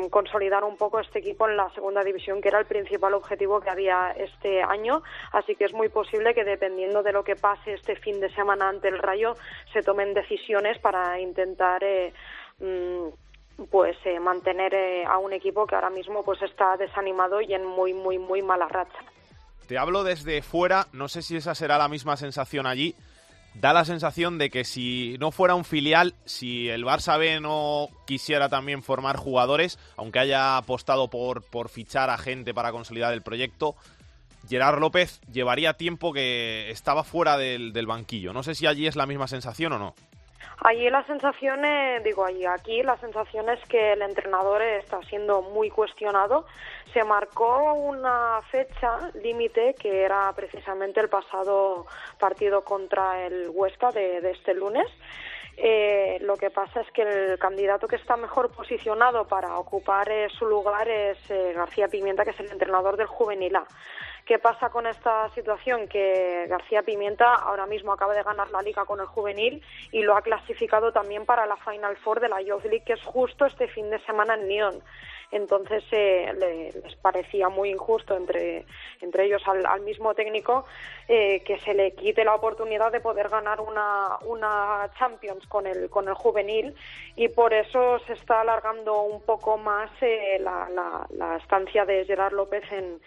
[SPEAKER 15] mm, consolidar un poco este equipo en la segunda división, que era el principal objetivo que había este año. Así que es muy posible que dependiendo de lo que pase este fin de semana ante el Rayo, se tomen decisiones para intentar eh, mm, pues eh, mantener eh, a un equipo que ahora mismo pues está desanimado y en muy muy muy mala racha.
[SPEAKER 2] Te hablo desde fuera, no sé si esa será la misma sensación allí. Da la sensación de que si no fuera un filial, si el Barça B no quisiera también formar jugadores, aunque haya apostado por, por fichar a gente para consolidar el proyecto, Gerard López llevaría tiempo que estaba fuera del, del banquillo. No sé si allí es la misma sensación o no.
[SPEAKER 15] Allí la sensación, eh, digo allí, aquí la sensación es que el entrenador está siendo muy cuestionado. Se marcó una fecha límite que era precisamente el pasado partido contra el Huesca de, de este lunes. Eh, lo que pasa es que el candidato que está mejor posicionado para ocupar eh, su lugar es eh, García Pimienta, que es el entrenador del Juvenil A. ¿Qué pasa con esta situación? Que García Pimienta ahora mismo acaba de ganar la liga con el juvenil y lo ha clasificado también para la Final Four de la Youth League, que es justo este fin de semana en Lyon. Entonces eh, le- les parecía muy injusto entre, entre ellos al, al mismo técnico eh, que se le quite la oportunidad de poder ganar una, una Champions con el, con el juvenil y por eso se está alargando un poco más eh, la, la, la estancia de Gerard López en,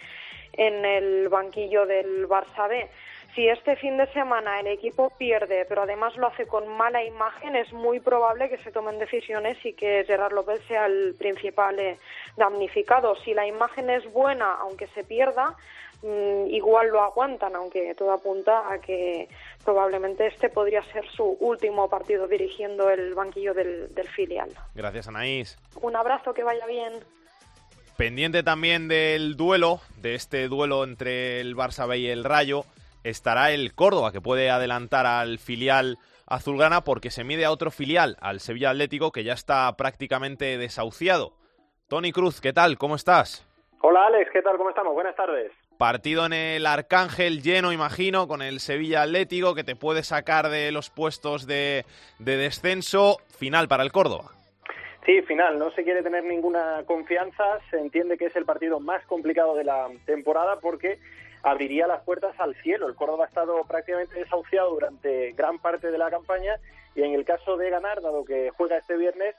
[SPEAKER 15] en el banquillo del Barça B. Si este fin de semana el equipo pierde, pero además lo hace con mala imagen, es muy probable que se tomen decisiones y que Gerard López sea el principal eh, damnificado. Si la imagen es buena, aunque se pierda, mm, igual lo aguantan, aunque todo apunta a que probablemente este podría ser su último partido dirigiendo el banquillo del, del filial.
[SPEAKER 2] Gracias, Anaís.
[SPEAKER 15] Un abrazo, que vaya bien.
[SPEAKER 2] Pendiente también del duelo, de este duelo entre el Barça B y el Rayo, estará el Córdoba, que puede adelantar al filial azulgrana porque se mide a otro filial, al Sevilla Atlético, que ya está prácticamente desahuciado. Tony Cruz, ¿qué tal? ¿Cómo estás?
[SPEAKER 16] Hola Alex, ¿qué tal? ¿Cómo estamos? Buenas tardes.
[SPEAKER 2] Partido en el Arcángel lleno, imagino, con el Sevilla Atlético, que te puede sacar de los puestos de, de descenso. Final para el Córdoba.
[SPEAKER 16] Sí, final. No se quiere tener ninguna confianza. Se entiende que es el partido más complicado de la temporada porque abriría las puertas al cielo. El Córdoba ha estado prácticamente desahuciado durante gran parte de la campaña y en el caso de ganar, dado que juega este viernes,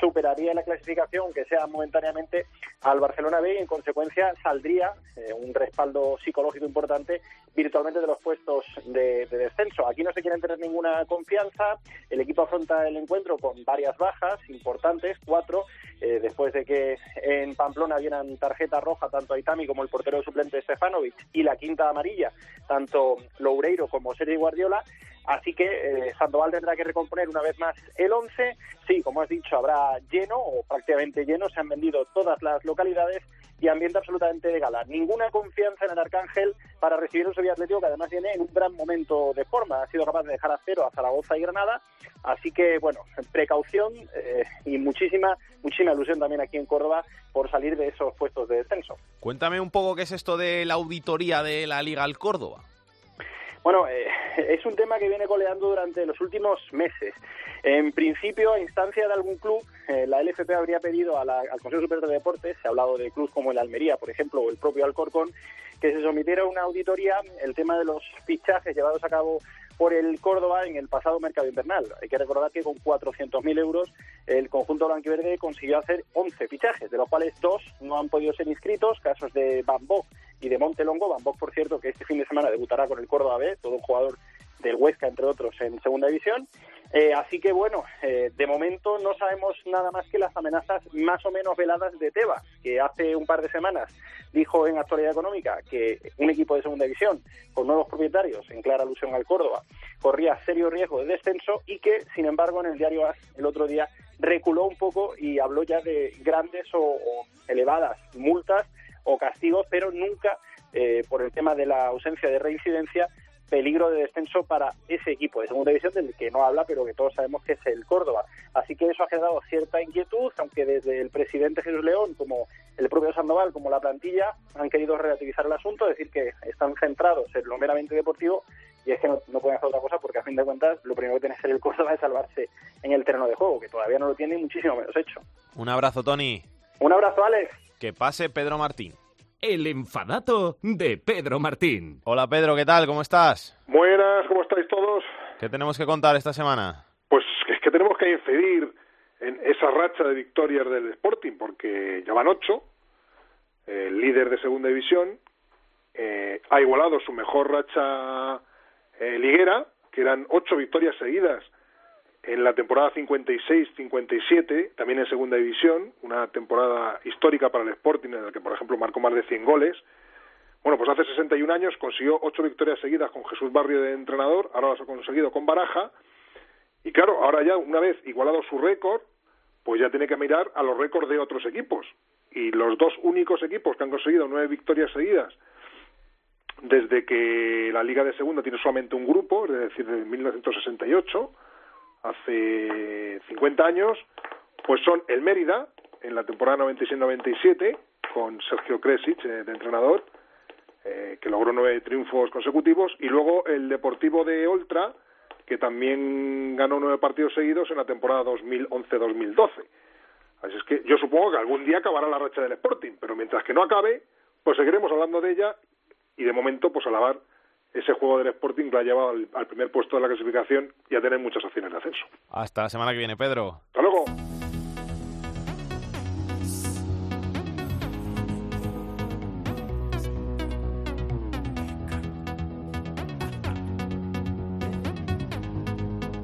[SPEAKER 16] superaría la clasificación, que sea momentáneamente, al Barcelona B y en consecuencia saldría eh, un respaldo psicológico importante virtualmente de los puestos de, de descenso. Aquí no se quiere tener ninguna confianza. El equipo afronta el encuentro con varias bajas importantes, cuatro, eh, después de que en Pamplona vieran tarjeta roja tanto a Itami como el portero suplente Stefanovic y la quinta amarilla, tanto Loureiro como Sergio Guardiola. Así que eh, Sandoval tendrá que recomponer una vez más el 11. Sí, como has dicho, habrá lleno o prácticamente lleno. Se han vendido todas las localidades y ambiente absolutamente de gala. Ninguna confianza en el Arcángel para recibir un Sevilla Atlético que además viene en un gran momento de forma. Ha sido capaz de dejar a cero a Zaragoza y Granada. Así que, bueno, precaución eh, y muchísima, muchísima ilusión también aquí en Córdoba por salir de esos puestos de descenso.
[SPEAKER 2] Cuéntame un poco qué es esto de la auditoría de la Liga al Córdoba.
[SPEAKER 16] Bueno, eh, es un tema que viene coleando durante los últimos meses. En principio, a instancia de algún club, eh, la LFP habría pedido a la- al Consejo Superior de Deportes, se ha hablado de clubes como el Almería, por ejemplo, o el propio Alcorcón, que se sometiera a una auditoría el tema de los fichajes llevados a cabo por el Córdoba en el pasado mercado invernal. Hay que recordar que con 400.000 euros el conjunto blanquiverde consiguió hacer 11 fichajes, de los cuales dos no han podido ser inscritos, casos de Bambok y de Montelongo. Bambok, por cierto, que este fin de semana debutará con el Córdoba B, todo un jugador del Huesca, entre otros, en segunda división. Eh, así que bueno, eh, de momento no sabemos nada más que las amenazas más o menos veladas de Tebas, que hace un par de semanas dijo en Actualidad Económica que un equipo de segunda división con nuevos propietarios, en clara alusión al Córdoba, corría serio riesgo de descenso y que, sin embargo, en el diario AS el otro día reculó un poco y habló ya de grandes o elevadas multas o castigos, pero nunca eh, por el tema de la ausencia de reincidencia peligro de descenso para ese equipo de segunda división del que no habla, pero que todos sabemos que es el Córdoba. Así que eso ha generado cierta inquietud, aunque desde el presidente Jesús León, como el propio Sandoval, como la plantilla, han querido relativizar el asunto, decir que están centrados en lo meramente deportivo y es que no, no pueden hacer otra cosa porque a fin de cuentas lo primero que tiene que hacer el Córdoba es salvarse en el terreno de juego, que todavía no lo tiene y muchísimo menos hecho.
[SPEAKER 2] Un abrazo, Tony.
[SPEAKER 16] Un abrazo, Alex.
[SPEAKER 2] Que pase Pedro Martín.
[SPEAKER 17] El enfadato de Pedro Martín.
[SPEAKER 2] Hola, Pedro, ¿qué tal? ¿Cómo estás?
[SPEAKER 18] Buenas, ¿cómo estáis todos?
[SPEAKER 2] ¿Qué tenemos que contar esta semana?
[SPEAKER 18] Pues es que tenemos que incidir en esa racha de victorias del Sporting, porque ya van ocho, el líder de segunda división, eh, ha igualado su mejor racha eh, liguera, que eran ocho victorias seguidas en la temporada 56-57, también en segunda división, una temporada histórica para el Sporting, en la que, por ejemplo, marcó más de 100 goles. Bueno, pues hace 61 años consiguió ocho victorias seguidas con Jesús Barrio de entrenador, ahora las ha conseguido con Baraja, y claro, ahora ya, una vez igualado su récord, pues ya tiene que mirar a los récords de otros equipos. Y los dos únicos equipos que han conseguido nueve victorias seguidas desde que la Liga de Segunda tiene solamente un grupo, es decir, desde 1968, hace 50 años, pues son el Mérida, en la temporada 96-97, con Sergio Kresic eh, de entrenador, eh, que logró nueve triunfos consecutivos, y luego el Deportivo de Oltra, que también ganó nueve partidos seguidos en la temporada 2011-2012. Así es que yo supongo que algún día acabará la racha del Sporting, pero mientras que no acabe, pues seguiremos hablando de ella y de momento pues alabar ese juego del Sporting lo ha llevado al, al primer puesto de la clasificación y a tener muchas opciones de ascenso.
[SPEAKER 2] Hasta la semana que viene, Pedro.
[SPEAKER 18] Hasta luego.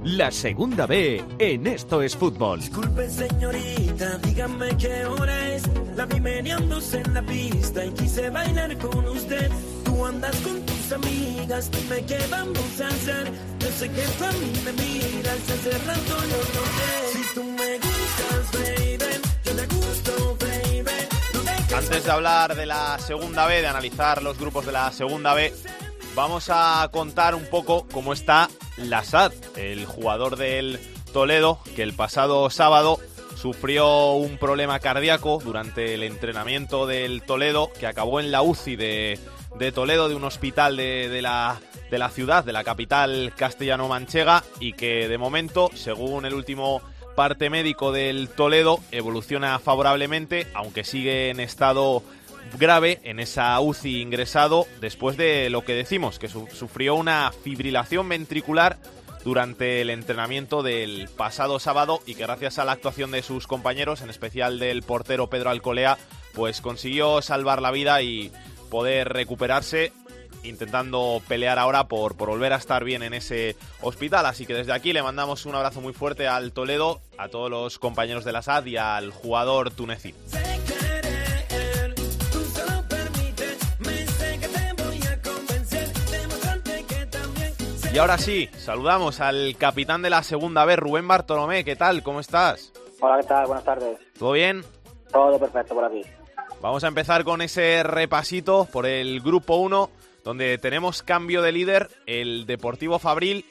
[SPEAKER 17] La segunda B en Esto es Fútbol.
[SPEAKER 19] Disculpe señorita, dígame qué hora es. La vi meneándose en la pista y quise bailar con usted. Tú andas con amigas, dime qué a hacer. Yo sé que tú a mí me miras, hace rato. Si tú me gustas, baby, yo te gusto, baby.
[SPEAKER 2] Antes de hablar de la segunda B, de analizar los grupos de la segunda B, vamos a contar un poco cómo está Lasad, el jugador del Toledo, que el pasado sábado sufrió un problema cardíaco durante el entrenamiento del Toledo, que acabó en la UCI de, de Toledo, de un hospital de, de la, de la ciudad, de la capital castellano-manchega, y que de momento, según el último parte médico del Toledo, evoluciona favorablemente, aunque sigue en estado grave en esa UCI ingresado después de lo que decimos, que su- sufrió una fibrilación ventricular durante el entrenamiento del pasado sábado y que gracias a la actuación de sus compañeros, en especial del portero Pedro Alcolea, pues consiguió salvar la vida y poder recuperarse intentando pelear ahora por, por volver a estar bien en ese hospital. Así que desde aquí le mandamos un abrazo muy fuerte al Toledo, a todos los compañeros de la SAD y al jugador tunecino. Y ahora sí, saludamos al capitán de la segunda vez, Rubén Bartolomé. ¿Qué tal? ¿Cómo estás?
[SPEAKER 12] Hola, ¿qué tal? Buenas tardes.
[SPEAKER 2] ¿Todo bien?
[SPEAKER 12] Todo perfecto por aquí.
[SPEAKER 2] Vamos a empezar con ese repasito por el grupo 1, donde tenemos cambio de líder, el Deportivo Fabril,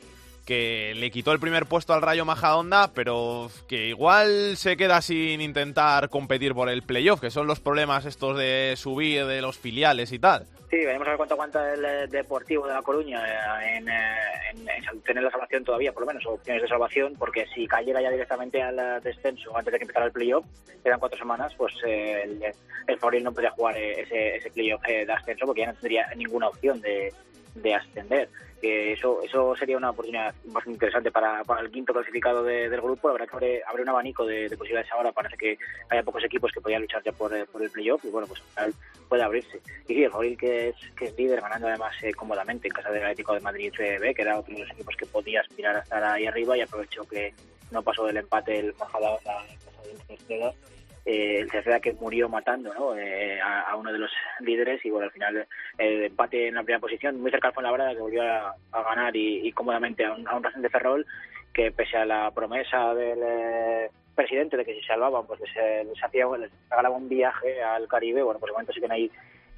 [SPEAKER 2] que le quitó el primer puesto al Rayo Majadahonda, pero que igual se queda sin intentar competir por el playoff, que son los problemas estos de subir de los filiales y tal.
[SPEAKER 12] Sí, veremos a ver cuánto aguanta el eh, Deportivo de La Coruña eh, en, eh, en- en tener la salvación todavía, por lo menos, opciones de salvación, porque si cayera ya directamente al descenso antes de que empezara el playoff, quedan cuatro semanas, pues el, el Fabril no podría jugar ese, ese playoff de ascenso porque ya no tendría ninguna opción de, de ascender. Que eso eso sería una oportunidad bastante interesante para, para el quinto clasificado de- del grupo. La verdad que abre, abre un abanico de, de posibilidades ahora. Parece que hay pocos equipos que podían luchar ya por, eh, por el playoff y bueno, pues puede abrirse. Y sí, el Fabril que es, que es líder, ganando además eh, cómodamente en casa del Atlético de Madrid B, que era otro de los equipos que podía aspirar a estar ahí arriba y aprovechó que no pasó del empate el Majadahonda en casa Cerceda. Eh, el Cerceda que murió matando ¿no? Eh, a, uno de los líderes y bueno, al final el empate en la primera posición, muy cerca al Fuenlabrada que volvió a, ganar y, cómodamente a un, a un de Ferrol que pese a la promesa del eh, presidente de que si salvaban pues les, eh, les hacía les regalaba un viaje al Caribe, bueno pues de momento siguen ahí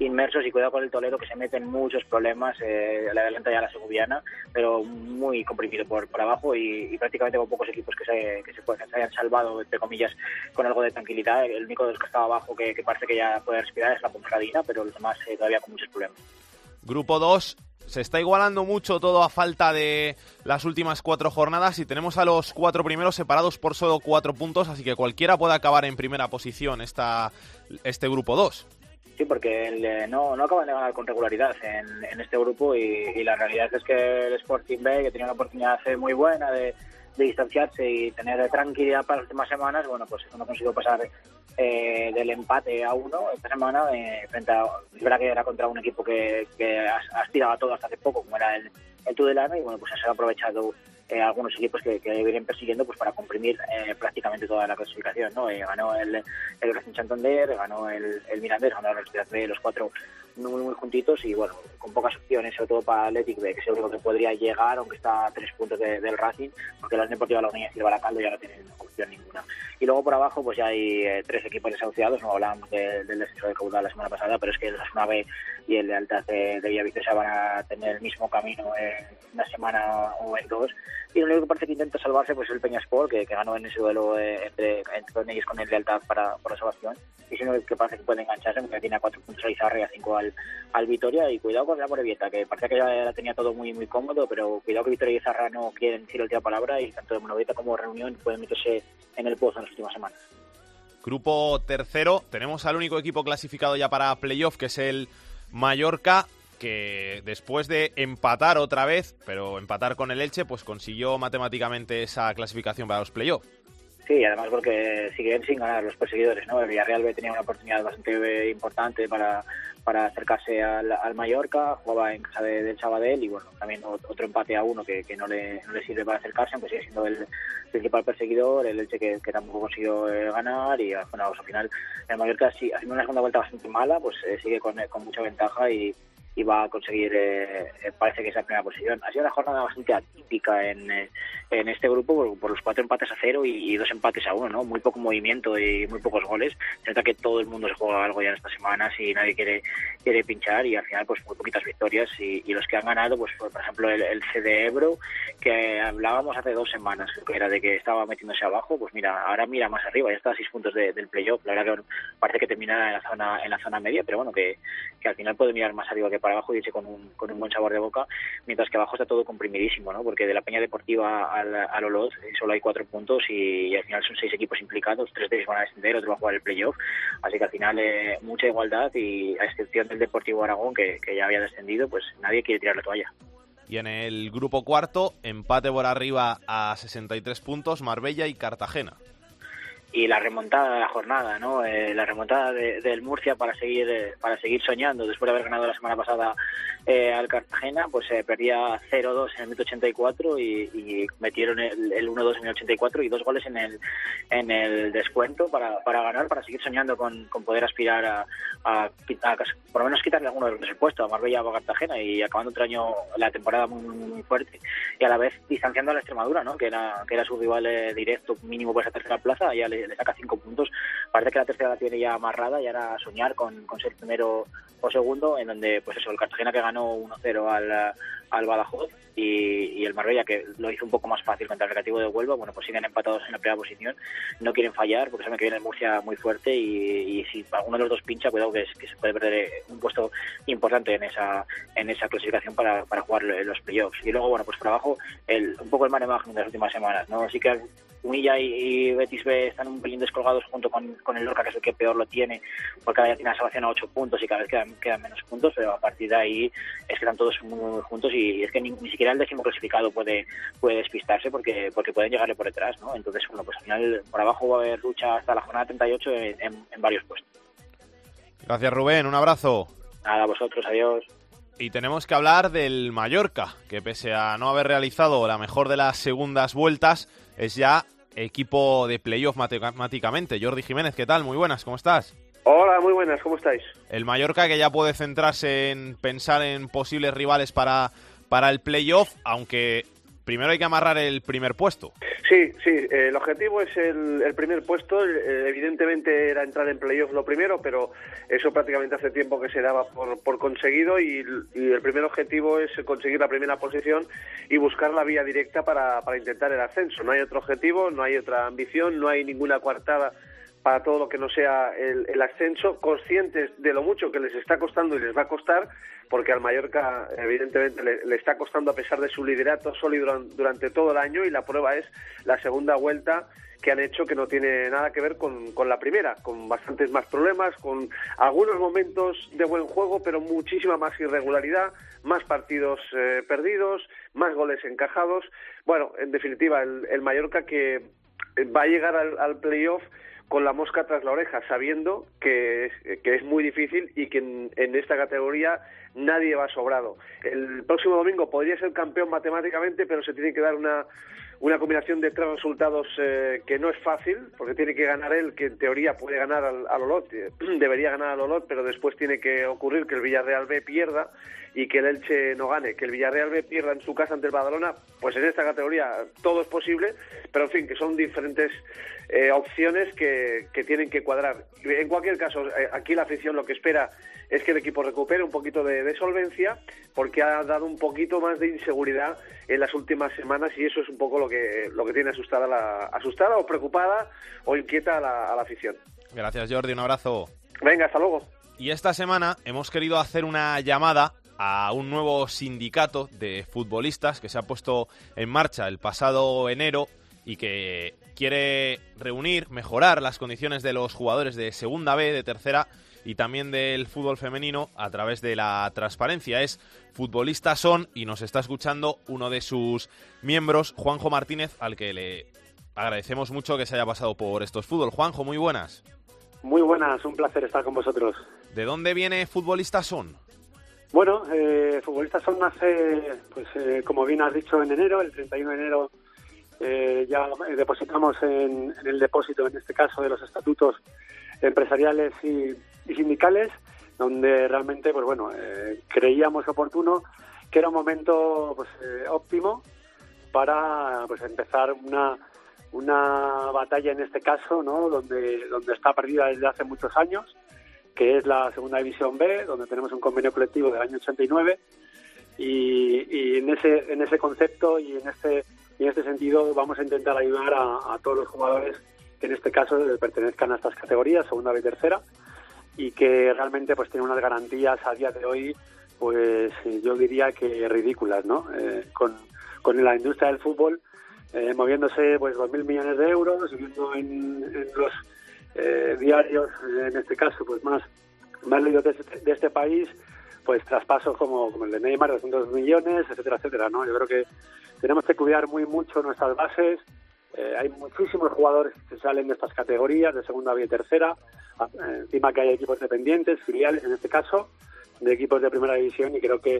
[SPEAKER 12] inmersos y cuidado con el Toledo que se mete en muchos problemas, eh, le adelanta ya la segoviana, pero muy comprimido por, por abajo y, y prácticamente con pocos equipos que se, que se, pueden- se hayan salvado, entre comillas, con algo de tranquilidad. El único de los que estaba abajo que, que parece que ya puede respirar es la Ponferradina, pero los demás eh, todavía con muchos problemas.
[SPEAKER 2] Grupo 2 se está igualando mucho todo a falta de las últimas cuatro jornadas y tenemos a los cuatro primeros separados por solo cuatro puntos, así que cualquiera puede acabar en primera posición esta, este grupo 2.
[SPEAKER 12] Sí, porque el, no, no acaban de ganar con regularidad en, en este grupo y, y la realidad es que el Sporting B, que tenía una oportunidad muy buena de, distanciarse y tener tranquilidad para las últimas semanas, bueno, pues no consiguió pasar eh, del empate a uno esta semana eh, frente a, es verdad que era contra un equipo que, que as- aspiraba a todo hasta hace poco, como era el, el Tudelano, y bueno, pues se han aprovechado eh, algunos equipos que, que vienen persiguiendo pues para comprimir eh, prácticamente toda la clasificación, ¿no? Eh, ganó el, el Racing Santander, ganó el, el Mirandés, ganó el Real B, los cuatro muy, muy juntitos y bueno, con pocas opciones, sobre todo para Athletic B, que es el único que podría llegar, aunque está a tres puntos de- del Racing, porque la Deportiva La Unión y el Baracaldo ya no tienen opción ninguna. Y luego por abajo pues ya hay eh, tres equipos desahuciados, no hablábamos de- del descenso de Caudal la semana pasada, pero es que el Osasuna B y el Lealtad de, de Villaviciosa van a tener el mismo camino en una semana o en dos. Y lo único que parece que intenta salvarse pues es el Peñasport, que, que ganó en ese duelo eh, entre, entre ellos con el Lealtad para, por la salvación. Y si no, que parece que puede engancharse, porque tiene a cuatro puntos a Izarra y a cinco al, al Vitoria. Y cuidado con la Morevieta, que parece que ya la tenía todo muy muy cómodo, pero cuidado que Vitoria y Izarra no quieren decir la última palabra y tanto de Morevieta como Reunión pueden meterse en el pozo en las últimas semanas.
[SPEAKER 2] Grupo tercero, tenemos al único equipo clasificado ya para playoff, que es el Mallorca, que después de empatar otra vez, pero empatar con el Elche, pues consiguió matemáticamente esa clasificación para los playoffs.
[SPEAKER 12] Sí, además porque siguen sin ganar los perseguidores, ¿no? El Villarreal B tenía una oportunidad bastante importante para, para acercarse al, al Mallorca, jugaba en casa de- del Sabadell y bueno, también ot- otro empate a uno que, no, le, no le sirve para acercarse, aunque sigue siendo el principal perseguidor, el Elche que, que tampoco consiguió eh, ganar y bueno, pues, al final el Mallorca sí, haciendo una segunda vuelta bastante mala, pues eh, sigue con, eh, con mucha ventaja y, y va a conseguir, eh, eh, parece que esa primera posición. Ha sido una jornada bastante atípica en, eh, en este grupo por, los cuatro empates a cero y, dos empates a uno, ¿no? Muy poco movimiento y muy pocos goles. Se nota que todo el mundo se juega algo ya en estas semanas y nadie quiere quiere pinchar y al final pues muy poquitas victorias y, los que han ganado pues por ejemplo el, el CD Ebro que hablábamos hace dos semanas que era de que estaba metiéndose abajo pues mira ahora mira más arriba ya está a seis puntos de- del playoff la verdad que parece que termina en la zona en la zona media pero bueno que, que al final puede mirar más arriba que para abajo y irse con un, con un buen sabor de boca mientras que abajo está todo comprimidísimo ¿no? porque de la Peña Deportiva al, al Oloz eh, solo hay cuatro puntos y, y al final son seis equipos implicados tres de ellos van a descender otro va a jugar el playoff así que al final eh, mucha igualdad y a excepción del Deportivo Aragón que, que ya había descendido pues nadie quiere tirar la toalla
[SPEAKER 2] Y en el grupo cuarto, empate por arriba a 63 puntos, Marbella y Cartagena.
[SPEAKER 12] Y la remontada de la jornada, ¿no? Eh, la remontada de- del Murcia para seguir eh, para seguir soñando después de haber ganado la semana pasada eh, al Cartagena, pues eh, perdía 0-2 en el minuto 84 y, y metieron el, el 1-2 en el 84 y dos goles en el en el descuento para, para ganar, para seguir soñando con, con poder aspirar a, a, a por lo menos quitarle alguno de los del puesto a Marbella o a Cartagena y acabando otro año la temporada muy, muy, muy fuerte y a la vez distanciando a la Extremadura, ¿no? Que era que era su rival eh, directo mínimo por esa tercera plaza, ya le, le saca cinco puntos. Parece que la tercera la tiene ya amarrada y ahora soñar con, con ser primero o segundo, en donde, pues eso, el Cartagena que ganó 1-0 al, al Badajoz y, y el Marbella que lo hizo un poco más fácil contra el Recreativo de Huelva, bueno, pues siguen empatados en la primera posición, no quieren fallar porque saben que viene el Murcia muy fuerte y, y si alguno de los dos pincha, cuidado que, se puede perder eh, un puesto importante en esa en esa clasificación para, para jugar los playoffs. Y luego, bueno, pues por abajo, el, un poco el mare de las últimas semanas, ¿no? Así que Unilla y, y Betis B están un pelín descolgados junto con, con el Lorca, que es el que peor lo tiene, porque cada día tiene la salvación a 8 puntos y cada vez quedan, quedan menos puntos, pero a partir de ahí es que están todos muy, muy juntos y es que ni, ni siquiera el décimo clasificado puede puede despistarse porque porque pueden llegarle por detrás, ¿no? Entonces, bueno, pues al final por abajo va a haber lucha hasta la jornada 38 en, en, en varios puestos.
[SPEAKER 2] Gracias Rubén, un abrazo.
[SPEAKER 12] Nada, a vosotros, adiós.
[SPEAKER 2] Y tenemos que hablar del Mallorca, que pese a no haber realizado la mejor de las segundas vueltas, es ya equipo de playoff matemáticamente. Jordi Jiménez, ¿qué tal? Muy buenas, ¿cómo estás?
[SPEAKER 20] Hola, muy buenas, ¿cómo estáis?
[SPEAKER 2] El Mallorca que ya puede centrarse en pensar en posibles rivales para, para el playoff, aunque primero hay que amarrar el primer puesto.
[SPEAKER 20] Sí, sí, el objetivo es el, el primer puesto. Eh, evidentemente era entrar en playoff lo primero, pero eso prácticamente hace tiempo que se daba por, por conseguido y, y el primer objetivo es conseguir la primera posición y buscar la vía directa para, para intentar el ascenso. No hay otro objetivo, no hay otra ambición, no hay ninguna coartada para todo lo que no sea el, el ascenso, conscientes de lo mucho que les está costando y les va a costar, porque al Mallorca evidentemente le, está costando a pesar de su liderato sólido duran- durante todo el año y la prueba es la segunda vuelta que han hecho que no tiene nada que ver con, la primera, con bastantes más problemas, con algunos momentos de buen juego, pero muchísima más irregularidad, más partidos eh, perdidos, más goles encajados. Bueno, en definitiva, el, el Mallorca que va a llegar al playoff con la mosca tras la oreja, sabiendo que es, que es muy difícil y que en, esta categoría nadie va sobrado. El próximo domingo podría ser campeón matemáticamente, pero se tiene que dar una, una combinación de tres resultados eh, que no es fácil, porque tiene que ganar él, que en teoría puede ganar al, al eh, debería ganar al Olot, pero después tiene que ocurrir que el Villarreal B pierda y que el Elche no gane, que el Villarreal pierda en su casa ante el Badalona, pues en esta categoría todo es posible, pero en fin, que son diferentes eh, opciones que, que tienen que cuadrar. En cualquier caso, eh, aquí la afición lo que espera es que el equipo recupere un poquito de, de solvencia, porque ha dado un poquito más de inseguridad en las últimas semanas y eso es un poco lo que, lo que tiene asustada, la, asustada o preocupada o inquieta a la, a la afición.
[SPEAKER 2] Gracias, Jordi. Un abrazo.
[SPEAKER 20] Venga, hasta luego.
[SPEAKER 2] Y esta semana hemos querido hacer una llamada a un nuevo sindicato de futbolistas que se ha puesto en marcha el pasado enero y que quiere reunir, mejorar las condiciones de los jugadores de segunda B, de tercera y también del fútbol femenino a través de la transparencia. Es Futbolistas Son y nos está escuchando uno de sus miembros, Juanjo Martínez, al que le agradecemos mucho que se haya pasado por estos fútbol. Juanjo, muy buenas.
[SPEAKER 21] Muy buenas, un placer estar con vosotros.
[SPEAKER 2] ¿De dónde viene Futbolistas Son?
[SPEAKER 21] Bueno, eh, Futbolistas Son nace, pues eh, como bien has dicho, en enero, el 31 de enero eh, ya eh, depositamos en, el depósito, en este caso, de los estatutos empresariales y, y sindicales, donde realmente, pues bueno, eh, creíamos oportuno que era un momento pues, eh, óptimo para pues empezar una una batalla en este caso, ¿no? Donde donde está perdida desde hace muchos años, que es la segunda división B, donde tenemos un convenio colectivo del año 89 y, y en ese en ese concepto y en este y en este sentido vamos a intentar ayudar a, todos los jugadores que en este caso pertenezcan a estas categorías, segunda y tercera, y que realmente pues tienen unas garantías a día de hoy pues yo diría que ridículas, ¿no? Eh, con, con la industria del fútbol eh, moviéndose pues 2.000 millones de euros y viendo en, en los eh, diarios, en este caso, pues más, más leídos de este, de este país, pues traspasos como, como el de Neymar, 200 millones, etcétera, etcétera, ¿no? Yo creo que tenemos que cuidar muy mucho nuestras bases. Eh, hay muchísimos jugadores que salen de estas categorías, de segunda y tercera. Ah, eh, encima que hay equipos dependientes, filiales en este caso, de equipos de primera división y creo que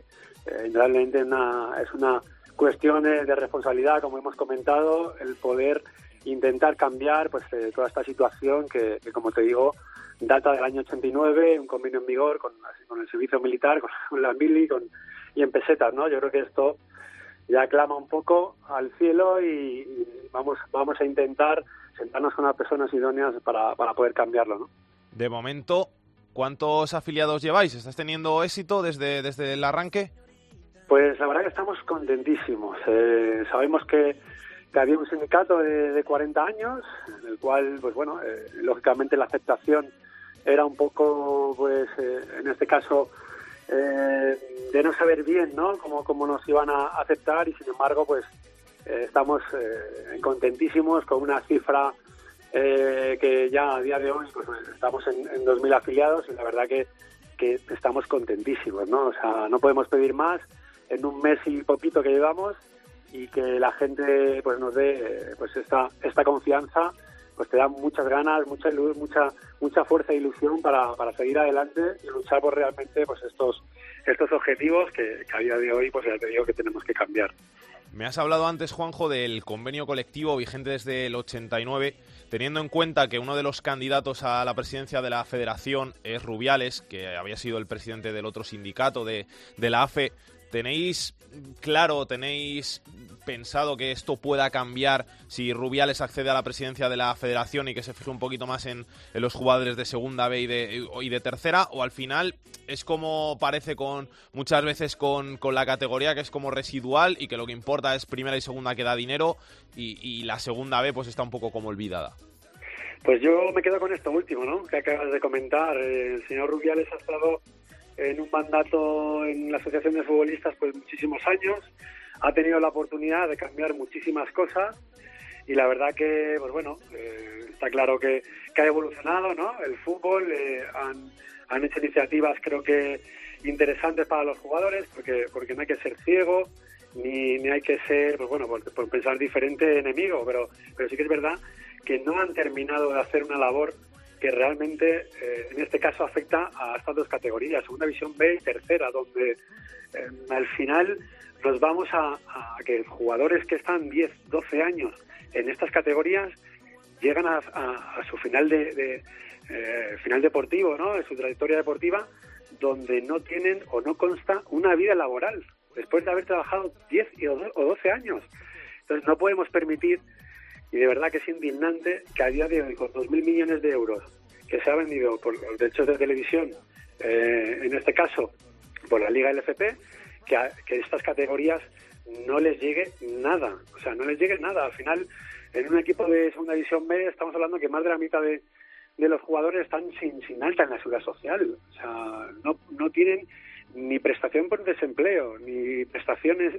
[SPEAKER 21] eh, indudablemente una- es una cuestión eh, de responsabilidad, como hemos comentado, el poder intentar cambiar pues eh, toda esta situación que, que, como te digo, data del año 89, un convenio en vigor con, con el servicio militar, con, con la mili con, y en pesetas, ¿no? Yo creo que esto ya clama un poco al cielo y, y vamos vamos a intentar sentarnos con las personas idóneas para, para poder cambiarlo, ¿no?
[SPEAKER 2] De momento, ¿cuántos afiliados lleváis? ¿Estás teniendo éxito desde, desde el arranque?
[SPEAKER 21] Pues la verdad que estamos contentísimos. Eh, sabemos que, que había un sindicato de, de 40 años, en el cual, pues bueno, eh, lógicamente la aceptación era un poco, pues eh, en este caso, eh, de no saber bien, ¿no? Cómo, cómo nos iban a aceptar y sin embargo, pues estamos contentísimos con una cifra que ya a día de hoy pues, estamos en, en 2.000 afiliados y la verdad que, que estamos contentísimos, ¿no? O sea, no podemos pedir más en un mes y poquito que llevamos y que la gente pues nos dé pues esta esta confianza pues te da muchas ganas mucha ilu- mucha mucha fuerza e ilusión para, para seguir adelante y luchar por realmente pues estos estos objetivos que, que a día de hoy pues ya te digo que tenemos que cambiar
[SPEAKER 2] Me has hablado antes, Juanjo, del convenio colectivo vigente desde el 89, teniendo en cuenta que uno de los candidatos a la presidencia de la federación es Rubiales, que había sido el presidente del otro sindicato de, de la AFE. ¿Tenéis claro, tenéis pensado que esto pueda cambiar si Rubiales accede a la presidencia de la federación y que se fije un poquito más en, los jugadores de segunda B y de, tercera? ¿O al final es como parece con muchas veces con, la categoría que es como residual y que lo que importa es primera y segunda que da dinero y, y la segunda B pues está un poco como olvidada?
[SPEAKER 21] Pues yo me quedo con esto último, ¿no? Que acabas de comentar. El señor Rubiales ha estado en un mandato en la Asociación de Futbolistas pues muchísimos años. Ha tenido la oportunidad de cambiar muchísimas cosas y la verdad que, pues bueno, eh, está claro que, que ha evolucionado, ¿no? El fútbol, eh, han, hecho iniciativas creo que interesantes para los jugadores porque, porque no hay que ser ciego ni, ni hay que ser, pues bueno, por, por pensar diferente enemigo, pero, pero sí que es verdad que no han terminado de hacer una labor que realmente eh, en este caso afecta a estas dos categorías, segunda división B y tercera, donde eh, al final nos vamos a, que jugadores que están 10, 12 años en estas categorías llegan a, su final de, de, eh, final deportivo, ¿no? En su trayectoria deportiva, donde no tienen o no consta una vida laboral después de haber trabajado 10 y o do- o 12 años. Entonces no podemos permitir y de verdad que es indignante que a día de hoy, con 2.000 millones de euros que se ha vendido por los derechos de televisión, eh, en este caso por la Liga LFP, que a, que estas categorías no les llegue nada. O sea, no les llegue nada. Al final, en un equipo de segunda división B, estamos hablando que más de la mitad de, de los jugadores están sin, sin alta en la seguridad social. O sea, no, no tienen ni prestación por desempleo, ni prestaciones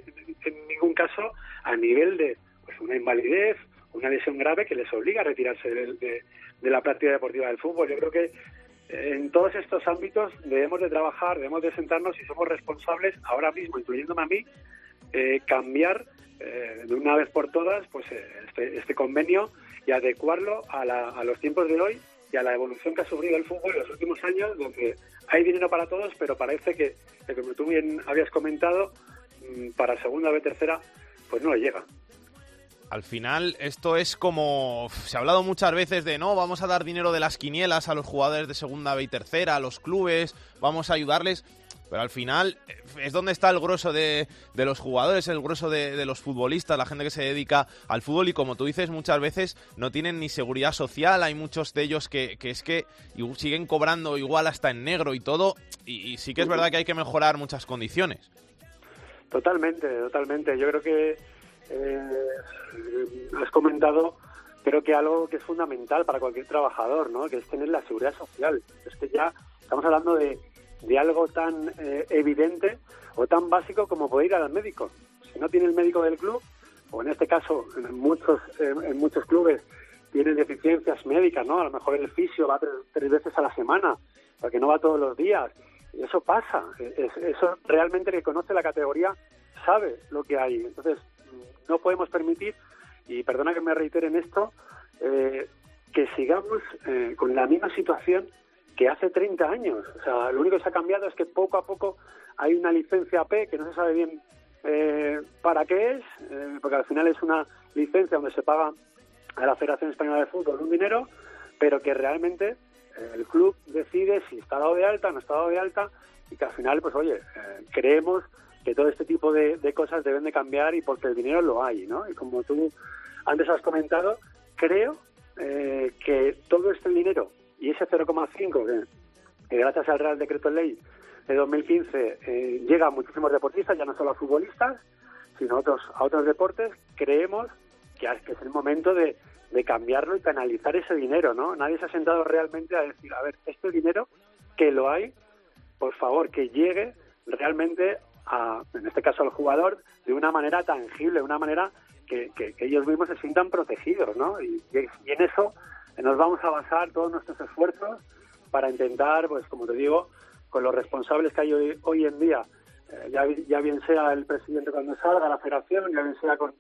[SPEAKER 21] en ningún caso a nivel de pues, una invalidez, una lesión grave que les obliga a retirarse de, la práctica deportiva del fútbol. Yo creo que eh, en todos estos ámbitos debemos de trabajar, debemos de sentarnos y somos responsables ahora mismo, incluyéndome a mí, eh, cambiar eh, de una vez por todas pues este, este convenio y adecuarlo a, la- los tiempos de hoy y a la evolución que ha sufrido el fútbol en los últimos años, donde hay dinero para todos, pero parece que, que como tú bien habías comentado, mm, para segunda o tercera, pues no le llega.
[SPEAKER 2] Al final, esto es como. Se ha hablado muchas veces de no, vamos a dar dinero de las quinielas a los jugadores de segunda B y tercera, a los clubes, vamos a ayudarles. Pero al final eh, es donde está el grueso de, de los jugadores, el grueso de, los futbolistas, la gente que se dedica al fútbol. Y como tú dices, muchas veces no tienen ni seguridad social. Hay muchos de ellos que, es que igu- siguen cobrando igual hasta en negro y todo. Y, y sí que es verdad que hay que mejorar muchas condiciones.
[SPEAKER 21] Totalmente, totalmente. Yo creo que eh, has comentado, creo que algo que es fundamental para cualquier trabajador, ¿no? Que es tener la seguridad social. Es que ya estamos hablando de, de algo tan eh, evidente o tan básico como poder ir al médico. Si no tiene el médico del club, o en este caso en muchos en muchos clubes tienen deficiencias médicas, ¿no? A lo mejor el fisio va tres, veces a la semana, porque no va todos los días. Eso pasa. Es- eso realmente el que conoce la categoría sabe lo que hay. Entonces, no podemos permitir, y perdona que me reitere en esto, eh, que sigamos eh, con la misma situación que hace 30 años. O sea, lo único que se ha cambiado es que poco a poco hay una licencia P que no se sabe bien eh, para qué es, eh, porque al final es una licencia donde se paga a la Federación Española de Fútbol un dinero, pero que realmente eh, el club decide si está dado de alta no está dado de alta y que al final, pues oye, creemos que todo este tipo de, de cosas deben de cambiar y porque el dinero lo hay, ¿no? Y como tú antes has comentado, creo eh, que todo este dinero y ese 0,5 que, que gracias al Real Decreto Ley de 2015 eh, llega a muchísimos deportistas, ya no solo a futbolistas, sino a otros, a otros deportes, creemos que, es el momento de, de cambiarlo y canalizar ese dinero, ¿no? Nadie se ha sentado realmente a decir, a ver, este dinero que lo hay, por favor, que llegue realmente a, en este caso al jugador, de una manera tangible, de una manera que, que- que ellos mismos se sientan protegidos, ¿no? Y, en eso nos vamos a basar todos nuestros esfuerzos para intentar, pues como te digo, con los responsables que hay hoy, hoy en día, eh, ya bien sea el presidente cuando salga, la federación, ya bien sea con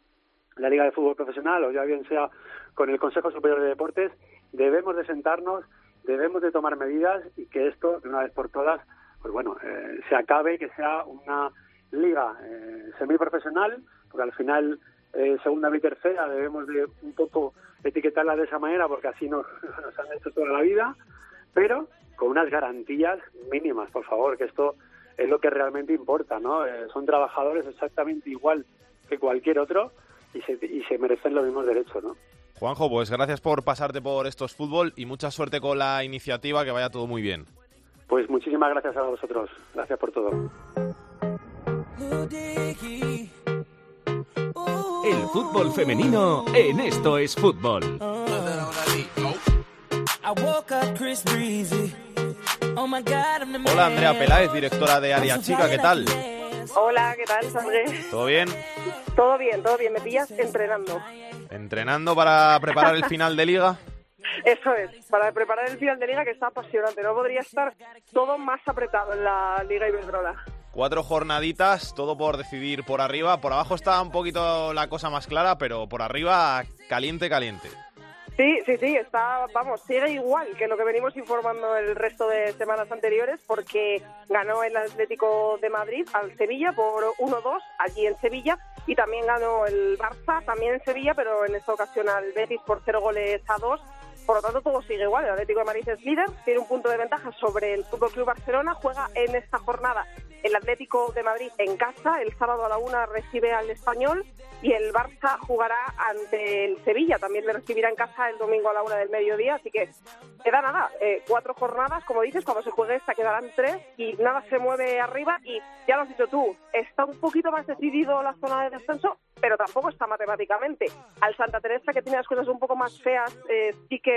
[SPEAKER 21] la Liga de Fútbol Profesional o ya bien sea con el Consejo Superior de Deportes, debemos de sentarnos, debemos de tomar medidas y que esto, de una vez por todas, pues bueno, eh, se acabe, que sea una liga eh, semiprofesional, porque al final eh, segunda y tercera debemos de un poco etiquetarla de esa manera porque así nos, nos han hecho toda la vida, pero con unas garantías mínimas, por favor, que esto es lo que realmente importa, ¿no? Eh, son trabajadores exactamente igual que cualquier otro y se, y se merecen los mismos derechos, ¿no?
[SPEAKER 2] Juanjo, pues gracias por pasarte por estos fútbol y mucha suerte con la iniciativa, que vaya todo muy bien.
[SPEAKER 21] Pues muchísimas gracias a vosotros. Gracias por todo.
[SPEAKER 17] El fútbol femenino en Esto es Fútbol.
[SPEAKER 19] I woke up Chris Breezy. Oh my God, I'm the man.
[SPEAKER 2] Hola Andrea Peláez, directora de Área Chica, ¿qué tal?
[SPEAKER 22] Hola, ¿qué tal, Sandré?
[SPEAKER 2] ¿Todo bien?
[SPEAKER 22] Todo bien, todo bien. Me pillas entrenando.
[SPEAKER 2] ¿Entrenando para preparar el final de liga?
[SPEAKER 22] Eso es, para preparar el final de liga que está apasionante. No podría estar todo más apretado en la Liga Iberdrola.
[SPEAKER 2] Cuatro jornaditas, todo por decidir por arriba. Por abajo está un poquito la cosa más clara, pero por arriba caliente, caliente.
[SPEAKER 22] Sí, sí, sí, está, vamos, sigue igual que lo que venimos informando el resto de semanas anteriores, porque ganó el Atlético de Madrid al Sevilla por 1-2 allí en Sevilla, y también ganó el Barça, también en Sevilla, pero en esta ocasión al Betis por 0 goles a 2. Por lo tanto, todo sigue igual. El Atlético de Madrid es líder, tiene un punto de ventaja sobre el Fútbol Club Barcelona. Juega en esta jornada el Atlético de Madrid en casa. El sábado a la una recibe al Español y el Barça jugará ante el Sevilla. También le recibirá en casa el domingo a la una del mediodía. Así que queda nada, eh, cuatro jornadas, como dices, cuando se juegue esta quedarán tres y nada se mueve arriba. Y ya lo has dicho tú, está un poquito más decidido la zona de descenso, pero tampoco está matemáticamente. Al Santa Teresa, que tiene las cosas un poco más feas, eh, sí que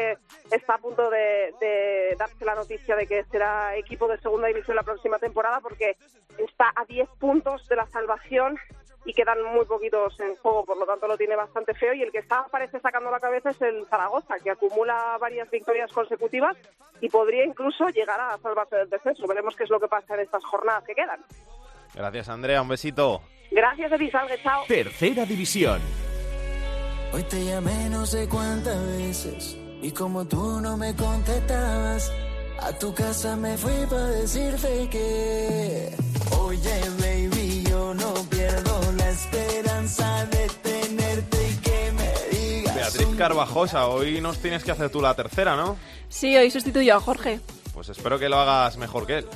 [SPEAKER 22] está a punto de, de darse la noticia de que será equipo de segunda división la próxima temporada, porque está a 10 puntos de la salvación y quedan muy poquitos en juego, por lo tanto lo tiene bastante feo y el que está parece sacando la cabeza es el Zaragoza, que acumula varias victorias consecutivas y podría incluso llegar a salvarse del descenso. Veremos qué es lo que pasa en estas jornadas que quedan.
[SPEAKER 2] Gracias Andrea, un besito.
[SPEAKER 22] Gracias, Eddie Salgue, chao.
[SPEAKER 17] Tercera división.
[SPEAKER 19] Hoy te llamé no sé cuántas veces y como tú no me contestabas, a tu casa me fui para decirte que, oye baby, yo no pierdo la esperanza de tenerte y que me digas.
[SPEAKER 2] Beatriz Carvajosa, hoy nos tienes que hacer tú la tercera, ¿no?
[SPEAKER 3] Sí, hoy sustituyo a Jorge.
[SPEAKER 2] Pues espero que lo hagas mejor que él.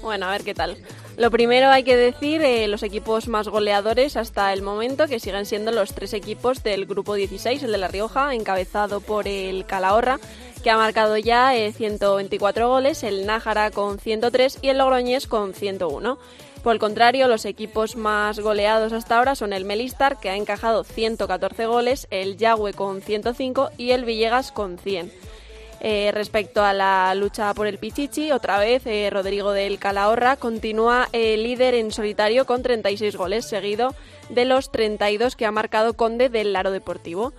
[SPEAKER 3] Bueno, a ver qué tal. Lo primero hay que decir eh, los equipos más goleadores hasta el momento, que siguen siendo los tres equipos del grupo 16, el de La Rioja, encabezado por el Calahorra, que ha marcado ya eh, 124 goles, el Nájara con 103 y el Logroñés con 101. Por el contrario, los equipos más goleados hasta ahora son el Melistar, que ha encajado 114 goles, el Yagüe con 105 y el Villegas con 100. Eh, respecto a la lucha por el Pichichi, otra vez eh, Rodrigo del Calahorra continúa eh, líder en solitario con 36 goles, seguido de los 32 que ha marcado Conde del Laro Deportivo.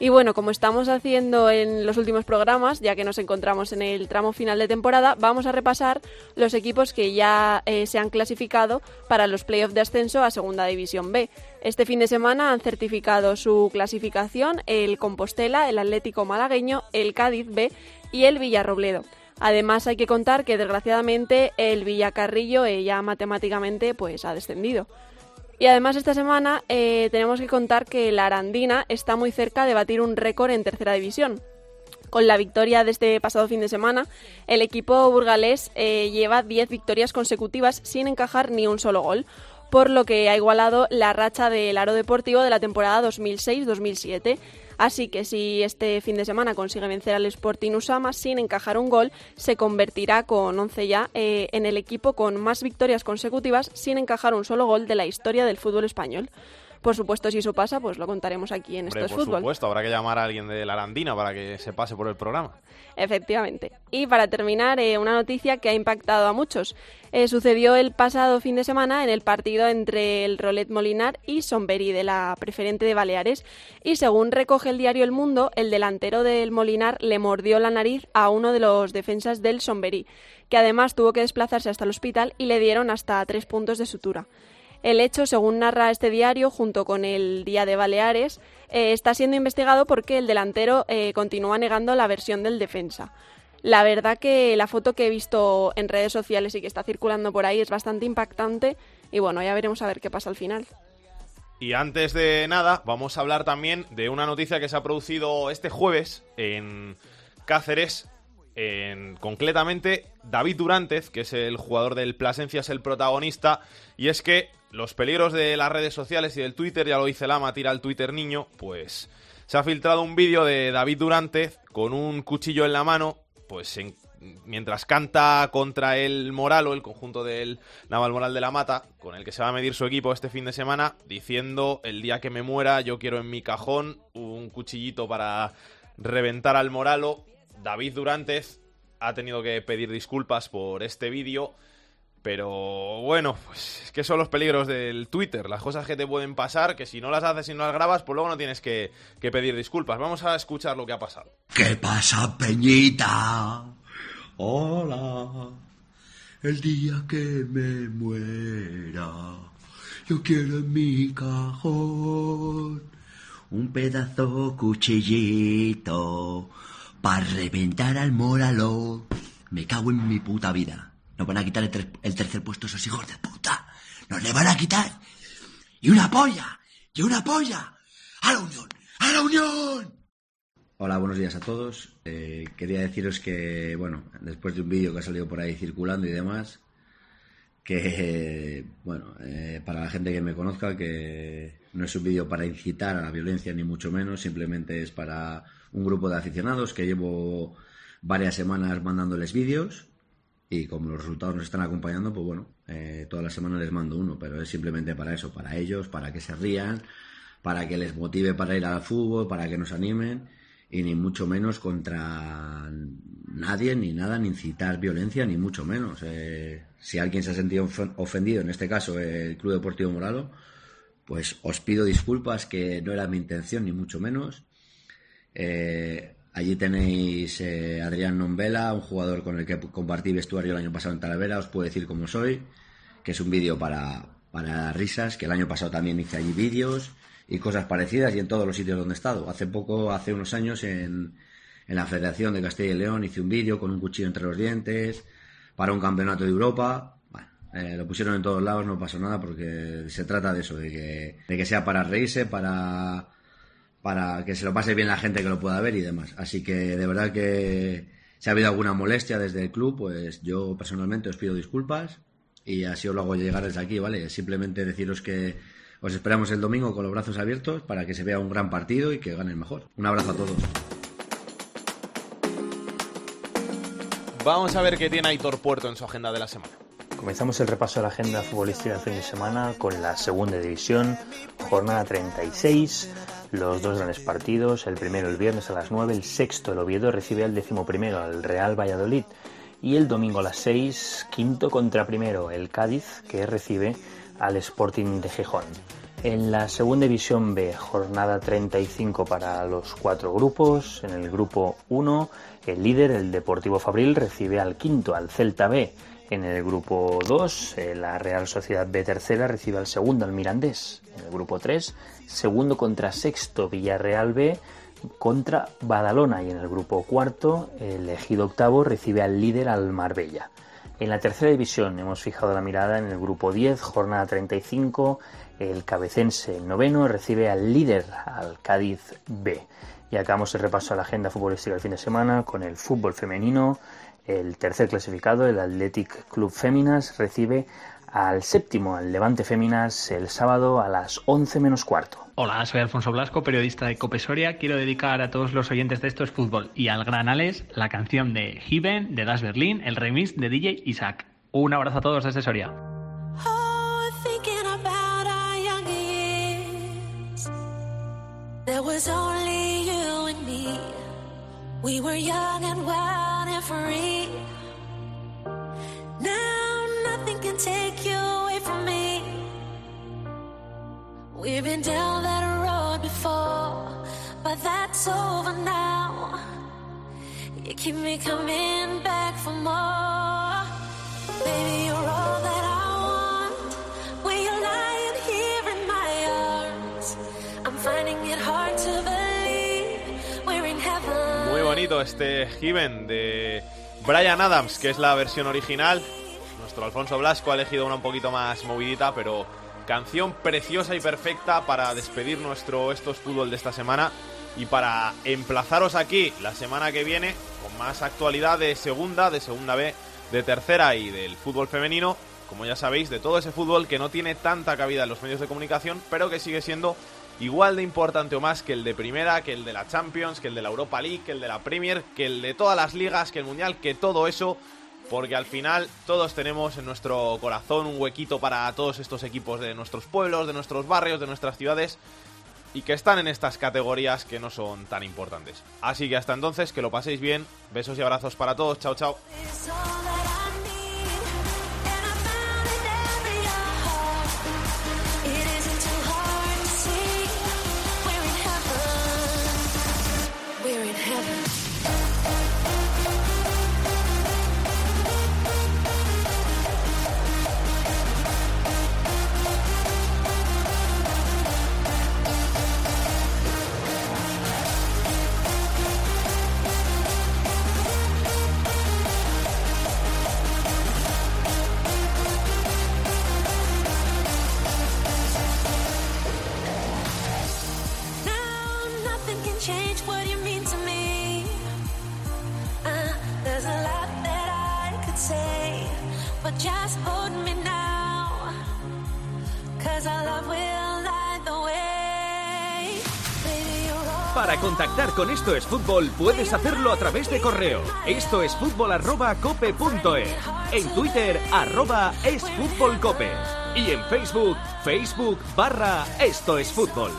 [SPEAKER 3] Y bueno, como estamos haciendo en los últimos programas, ya que nos encontramos en el tramo final de temporada, vamos a repasar los equipos que ya eh, se han clasificado para los playoffs de ascenso a Segunda División B. Este fin de semana han certificado su clasificación el Compostela, el Atlético Malagueño, el Cádiz B y el Villarrobledo. Además hay que contar que desgraciadamente el Villacarrillo eh, ya matemáticamente pues ha descendido. Y además esta semana eh, tenemos que contar que la Arandina está muy cerca de batir un récord en tercera división. Con la victoria de este pasado fin de semana, el equipo burgalés eh, lleva 10 victorias consecutivas sin encajar ni un solo gol, por lo que ha igualado la racha del aro deportivo de la temporada 2006-2007. Así que si este fin de semana consigue vencer al Sporting Usama sin encajar un gol, se convertirá con 11 ya eh, en el equipo con más victorias consecutivas sin encajar un solo gol de la historia del fútbol español. Por supuesto, si eso pasa, pues lo contaremos aquí en
[SPEAKER 2] Hombre,
[SPEAKER 3] Esto es
[SPEAKER 2] por
[SPEAKER 3] Fútbol.
[SPEAKER 2] supuesto, habrá que llamar a alguien de la Arandina para que se pase por el programa.
[SPEAKER 3] Efectivamente. Y para terminar, eh, una noticia que ha impactado a muchos. Eh, sucedió el pasado fin de semana en el partido entre el Rolet Molinar y Somberi de la preferente de Baleares. Y según recoge el diario El Mundo, el delantero del Molinar le mordió la nariz a uno de los defensas del Somberi, que además tuvo que desplazarse hasta el hospital y le dieron hasta tres puntos de sutura. El hecho, según narra este diario, junto con el Día de Baleares, eh, está siendo investigado porque el delantero eh, continúa negando la versión del defensa. La verdad que la foto que he visto en redes sociales y que está circulando por ahí es bastante impactante y bueno, ya veremos a ver qué pasa al final.
[SPEAKER 2] Y antes de nada, vamos a hablar también de una noticia que se ha producido este jueves en Cáceres. En, concretamente, David Durantez, que es el jugador del Plasencia, es el protagonista. Y es que los peligros de las redes sociales y del Twitter, ya lo dice Lama, tira el Twitter niño, pues se ha filtrado un vídeo de David Durantez con un cuchillo en la mano, pues en- mientras canta contra el Moralo, el conjunto del Naval Moral de la Mata, con el que se va a medir su equipo este fin de semana, diciendo el día que me muera yo quiero en mi cajón un cuchillito para reventar al Moralo. David Durántez ha tenido que pedir disculpas por este vídeo. Pero bueno, pues es que son los peligros del Twitter, las cosas que te pueden pasar, que si no las haces y no las grabas, pues luego no tienes que, que pedir disculpas. Vamos a escuchar lo que ha pasado.
[SPEAKER 23] ¿Qué pasa, Peñita? Hola. El día que me muera, yo quiero en mi cajón un pedazo cuchillito para reventar al moralo. Me cago en mi puta vida. Nos van a quitar el, ter- el tercer puesto esos hijos de puta. Nos le van a quitar. Y una polla. Y una polla. A la unión. A la unión.
[SPEAKER 24] Hola, buenos días a todos. Eh, quería deciros que, bueno, después de un vídeo que ha salido por ahí circulando y demás, que, bueno, eh, para la gente que me conozca, que no es un vídeo para incitar a la violencia ni mucho menos, simplemente es para un grupo de aficionados que llevo varias semanas mandándoles vídeos y como los resultados nos están acompañando, pues bueno, eh, todas las semanas les mando uno, pero es simplemente para eso, para ellos, para que se rían, para que les motive para ir al fútbol, para que nos animen y ni mucho menos contra nadie, ni nada, ni incitar violencia, ni mucho menos. Eh, si alguien se ha sentido ofen- ofendido, en este caso el Club Deportivo Moralo, pues os pido disculpas que no era mi intención, ni mucho menos. Eh, allí tenéis eh, Adrián Nombela, un jugador con el que compartí vestuario el año pasado en Talavera, os puedo decir cómo soy, que es un vídeo para, para risas, que el año pasado también hice allí vídeos y cosas parecidas y en todos los sitios donde he estado. Hace poco, hace unos años, en, en la Federación de Castilla y León hice un vídeo con un cuchillo entre los dientes para un campeonato de Europa. Eh, lo pusieron en todos lados, no pasó nada porque se trata de eso, de que, de que sea para reírse, para, para que se lo pase bien la gente que lo pueda ver y demás. Así que de verdad que si ha habido alguna molestia desde el club, pues yo personalmente os pido disculpas y así os lo hago llegar desde aquí, ¿vale? Simplemente deciros que os esperamos el domingo con los brazos abiertos para que se vea un gran partido y que gane el mejor. Un abrazo a todos.
[SPEAKER 2] Vamos a ver qué tiene Aitor Puerto en su agenda de la semana.
[SPEAKER 25] Comenzamos el repaso de la agenda futbolística del fin de semana con la segunda división, jornada 36, los dos grandes partidos, el primero el viernes a las 9, el sexto el Oviedo recibe al décimo primero al Real Valladolid y el domingo a las 6, quinto contra primero el Cádiz que recibe al Sporting de Gijón. En la segunda división B, jornada 35 para los cuatro grupos. En el grupo 1, el líder, el Deportivo Fabril, recibe al quinto, al Celta B. En el grupo 2, eh, la Real Sociedad B tercera recibe al segundo, al Mirandés. En el grupo 3, segundo contra sexto, Villarreal B contra Badalona. Y en el grupo cuarto, el Ejido octavo recibe al líder, al Marbella. En la tercera división hemos fijado la mirada en el grupo 10, jornada 35. El cabecense, noveno, recibe al líder, al Cádiz B. Y acabamos el repaso a la agenda futbolística del fin de semana con el fútbol femenino. El tercer clasificado, el Athletic Club Féminas, recibe al séptimo, al Levante Féminas, el sábado a las 11 menos cuarto.
[SPEAKER 26] Hola, soy Alfonso Blasco, periodista de Cope Soria. Quiero dedicar a todos los oyentes de Esto es Fútbol y al gran Alex la canción de Given de Das Berlin, el remix de DJ Isaac. Un abrazo a todos desde Soria.
[SPEAKER 9] Oh, thinking about our young years. There was only you and me. We were young and wild and free. Now nothing can take you away from me. We've been down that road before, but that's over now. You keep me coming back for more. Baby, you're all that I
[SPEAKER 2] bonito este Given de Brian Adams, que es la versión original. Nuestro Alfonso Blasco ha elegido una un poquito más movidita, pero canción preciosa y perfecta para despedir nuestro Estos Fútbol de esta semana y para emplazaros aquí la semana que viene con más actualidad de segunda, de segunda B, de tercera y del fútbol femenino, como ya sabéis, de todo ese fútbol que no tiene tanta cabida en los medios de comunicación, pero que sigue siendo igual de importante o más que el de primera, que el de la Champions, que el de la Europa League, que el de la Premier, que el de todas las ligas, que el Mundial, que todo eso, porque al final todos tenemos en nuestro corazón un huequito para todos estos equipos de nuestros pueblos, de nuestros barrios, de nuestras ciudades.
[SPEAKER 9] Y que están en estas categorías que no son tan importantes. Así que hasta entonces, que lo paséis bien. Besos y abrazos para todos. Chao, chao.
[SPEAKER 17] con Esto es Fútbol puedes hacerlo a través de correo. Esto es fútbol arroba cope. E. En Twitter arroba es fútbol cope. Y en Facebook, Facebook barra Esto es Fútbol.